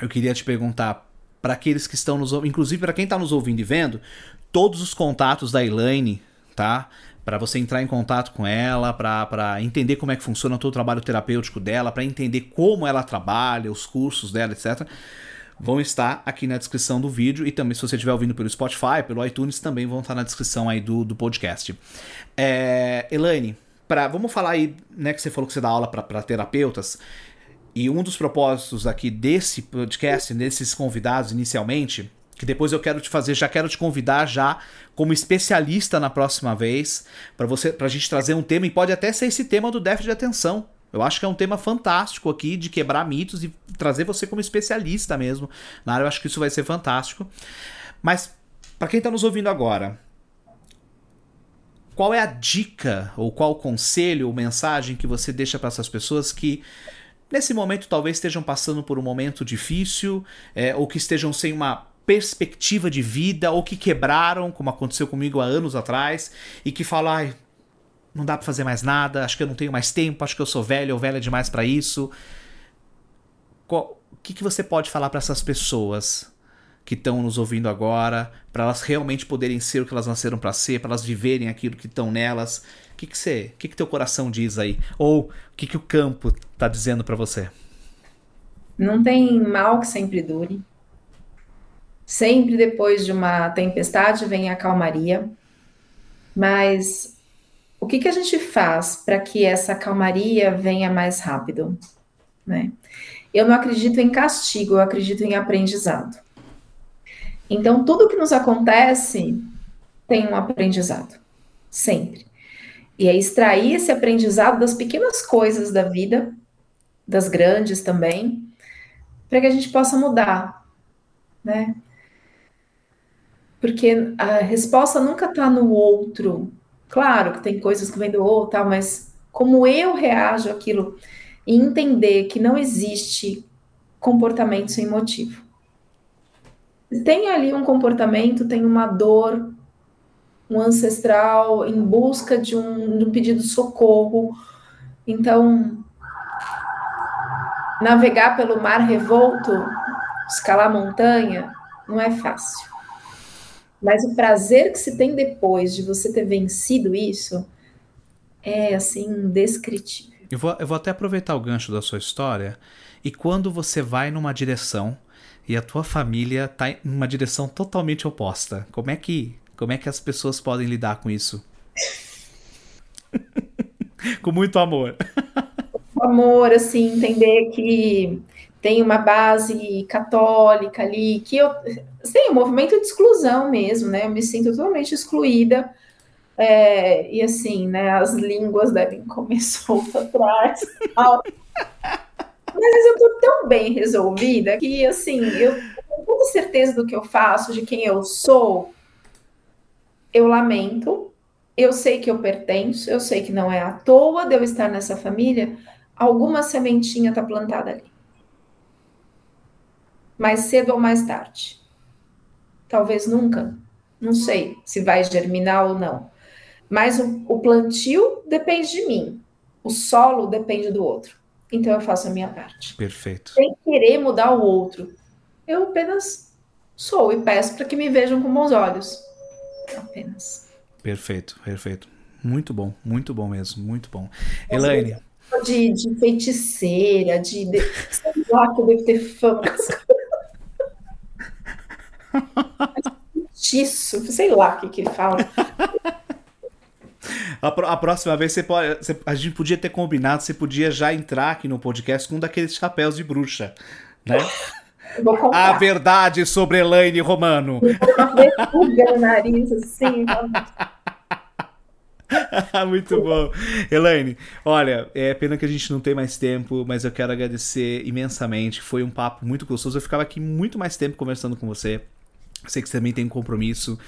eu queria te perguntar para aqueles que estão nos inclusive para quem está nos ouvindo e vendo, todos os contatos da Elaine, tá? Para você entrar em contato com ela, para entender como é que funciona todo o trabalho terapêutico dela, para entender como ela trabalha, os cursos dela, etc. Vão estar aqui na descrição do vídeo e também se você estiver ouvindo pelo Spotify, pelo iTunes, também vão estar na descrição aí do, do podcast. É, Elaine, pra, vamos falar aí, né, que você falou que você dá aula para terapeutas, e um dos propósitos aqui desse podcast, desses convidados inicialmente, que depois eu quero te fazer, já quero te convidar já como especialista na próxima vez, para você, pra gente trazer um tema e pode até ser esse tema do déficit de atenção. Eu acho que é um tema fantástico aqui de quebrar mitos e trazer você como especialista mesmo. Na área eu acho que isso vai ser fantástico. Mas para quem está nos ouvindo agora, qual é a dica ou qual conselho ou mensagem que você deixa para essas pessoas que nesse momento talvez estejam passando por um momento difícil é, ou que estejam sem uma perspectiva de vida ou que quebraram, como aconteceu comigo há anos atrás, e que falam, ai, não dá para fazer mais nada, acho que eu não tenho mais tempo, acho que eu sou velho ou velha demais para isso. o que, que você pode falar para essas pessoas que estão nos ouvindo agora, para elas realmente poderem ser o que elas nasceram para ser, para elas viverem aquilo que estão nelas? O que que você, o que que teu coração diz aí? Ou o que que o campo tá dizendo para você? Não tem mal que sempre dure. Sempre depois de uma tempestade vem a calmaria. Mas o que, que a gente faz para que essa calmaria venha mais rápido? Né? Eu não acredito em castigo, eu acredito em aprendizado. Então, tudo que nos acontece tem um aprendizado, sempre. E é extrair esse aprendizado das pequenas coisas da vida, das grandes também, para que a gente possa mudar, né? Porque a resposta nunca está no outro. Claro que tem coisas que vêm do outro, mas como eu reajo àquilo e entender que não existe comportamento sem motivo. Tem ali um comportamento, tem uma dor, um ancestral em busca de um, de um pedido de socorro. Então, navegar pelo mar revolto, escalar montanha, não é fácil. Mas o prazer que se tem depois de você ter vencido isso é assim indescritível. Eu vou, eu vou até aproveitar o gancho da sua história. E quando você vai numa direção e a tua família está em uma direção totalmente oposta, como é que como é que as pessoas podem lidar com isso? [laughs] com muito amor. amor, assim, entender que tem uma base católica ali, que eu tem um movimento de exclusão mesmo, né? Eu me sinto totalmente excluída. É, e assim, né? As línguas devem [laughs] comer solto atrás. Mas eu tô tão bem resolvida que, assim, eu tenho tanta certeza do que eu faço, de quem eu sou. Eu lamento, eu sei que eu pertenço, eu sei que não é à toa de eu estar nessa família, alguma sementinha tá plantada ali mais cedo ou mais tarde. Talvez nunca, Não sei se vai germinar ou não. Mas o, o plantio depende de mim. O solo depende do outro. Então eu faço a minha parte. Perfeito. Sem querer mudar o outro. Eu apenas sou e peço para que me vejam com bons olhos. Apenas. Perfeito, perfeito. Muito bom, muito bom mesmo, muito bom. Elaine. De, de feiticeira, de, de. Sei lá que eu devo ter fama. Feitiço, sei lá o que, que ele fala. [laughs] A, a, próxima vez você pode, você, a gente podia ter combinado, você podia já entrar aqui no podcast com um daqueles chapéus de bruxa, né? A verdade sobre Elaine Romano. Uma verruga no nariz, assim. [laughs] Muito bom. Elaine, olha, é pena que a gente não tem mais tempo, mas eu quero agradecer imensamente. Foi um papo muito gostoso. Eu ficava aqui muito mais tempo conversando com você. Sei que você também tem um compromisso.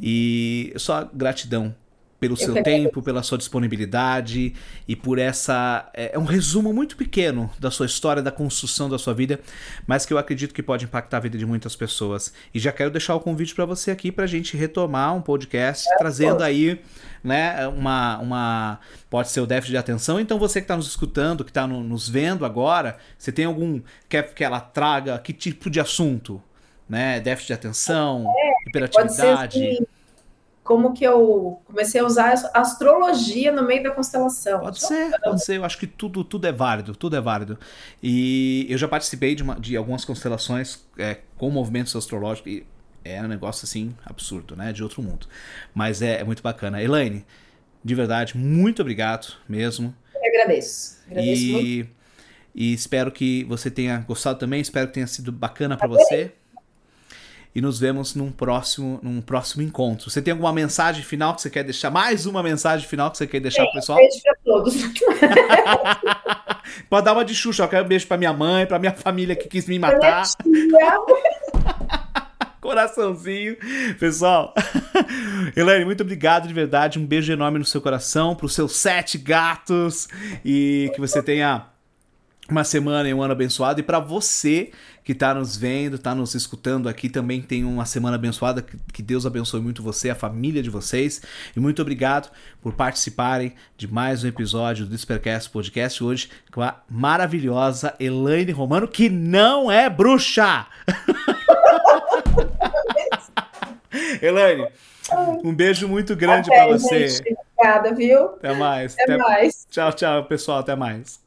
E só gratidão pelo eu seu tempo, pela sua disponibilidade e por essa. É, é um resumo muito pequeno da sua história, da construção da sua vida, mas que eu acredito que pode impactar a vida de muitas pessoas. E já quero deixar o convite para você aqui para a gente retomar um podcast, é, trazendo pô. aí né, uma, uma. Pode ser o déficit de atenção. Então você que está nos escutando, que está no, nos vendo agora, você tem algum. Quer que ela traga que tipo de assunto? Né? Déficit de atenção, é, hiperatividade. Assim como que eu comecei a usar a astrologia no meio da constelação. Pode ser, pode ser. Eu acho que tudo, tudo é válido, tudo é válido. E eu já participei de, uma, de algumas constelações é, com movimentos astrológicos e é um negócio assim absurdo, né? De outro mundo. Mas é, é muito bacana. Elaine, de verdade, muito obrigado mesmo. Eu agradeço. agradeço e, muito. e espero que você tenha gostado também. Espero que tenha sido bacana para você e nos vemos num próximo, num próximo encontro. Você tem alguma mensagem final que você quer deixar? Mais uma mensagem final que você quer deixar pro pessoal? Beijo pra todos. [laughs] Pode dar uma de Xuxa. Eu quero um beijo pra minha mãe, pra minha família que quis me matar. [laughs] Coraçãozinho. Pessoal, [laughs] Elaine, muito obrigado de verdade. Um beijo enorme no seu coração, pros seus sete gatos e que você tenha uma semana e um ano abençoado. E para você que está nos vendo, está nos escutando aqui, também tem uma semana abençoada. Que Deus abençoe muito você, a família de vocês. E muito obrigado por participarem de mais um episódio do Despercast Podcast hoje com a maravilhosa Elaine Romano, que não é bruxa! [laughs] Elaine, um beijo muito grande para você. Gente, obrigada, viu? Até mais. Até, até mais. Tchau, tchau, pessoal. Até mais.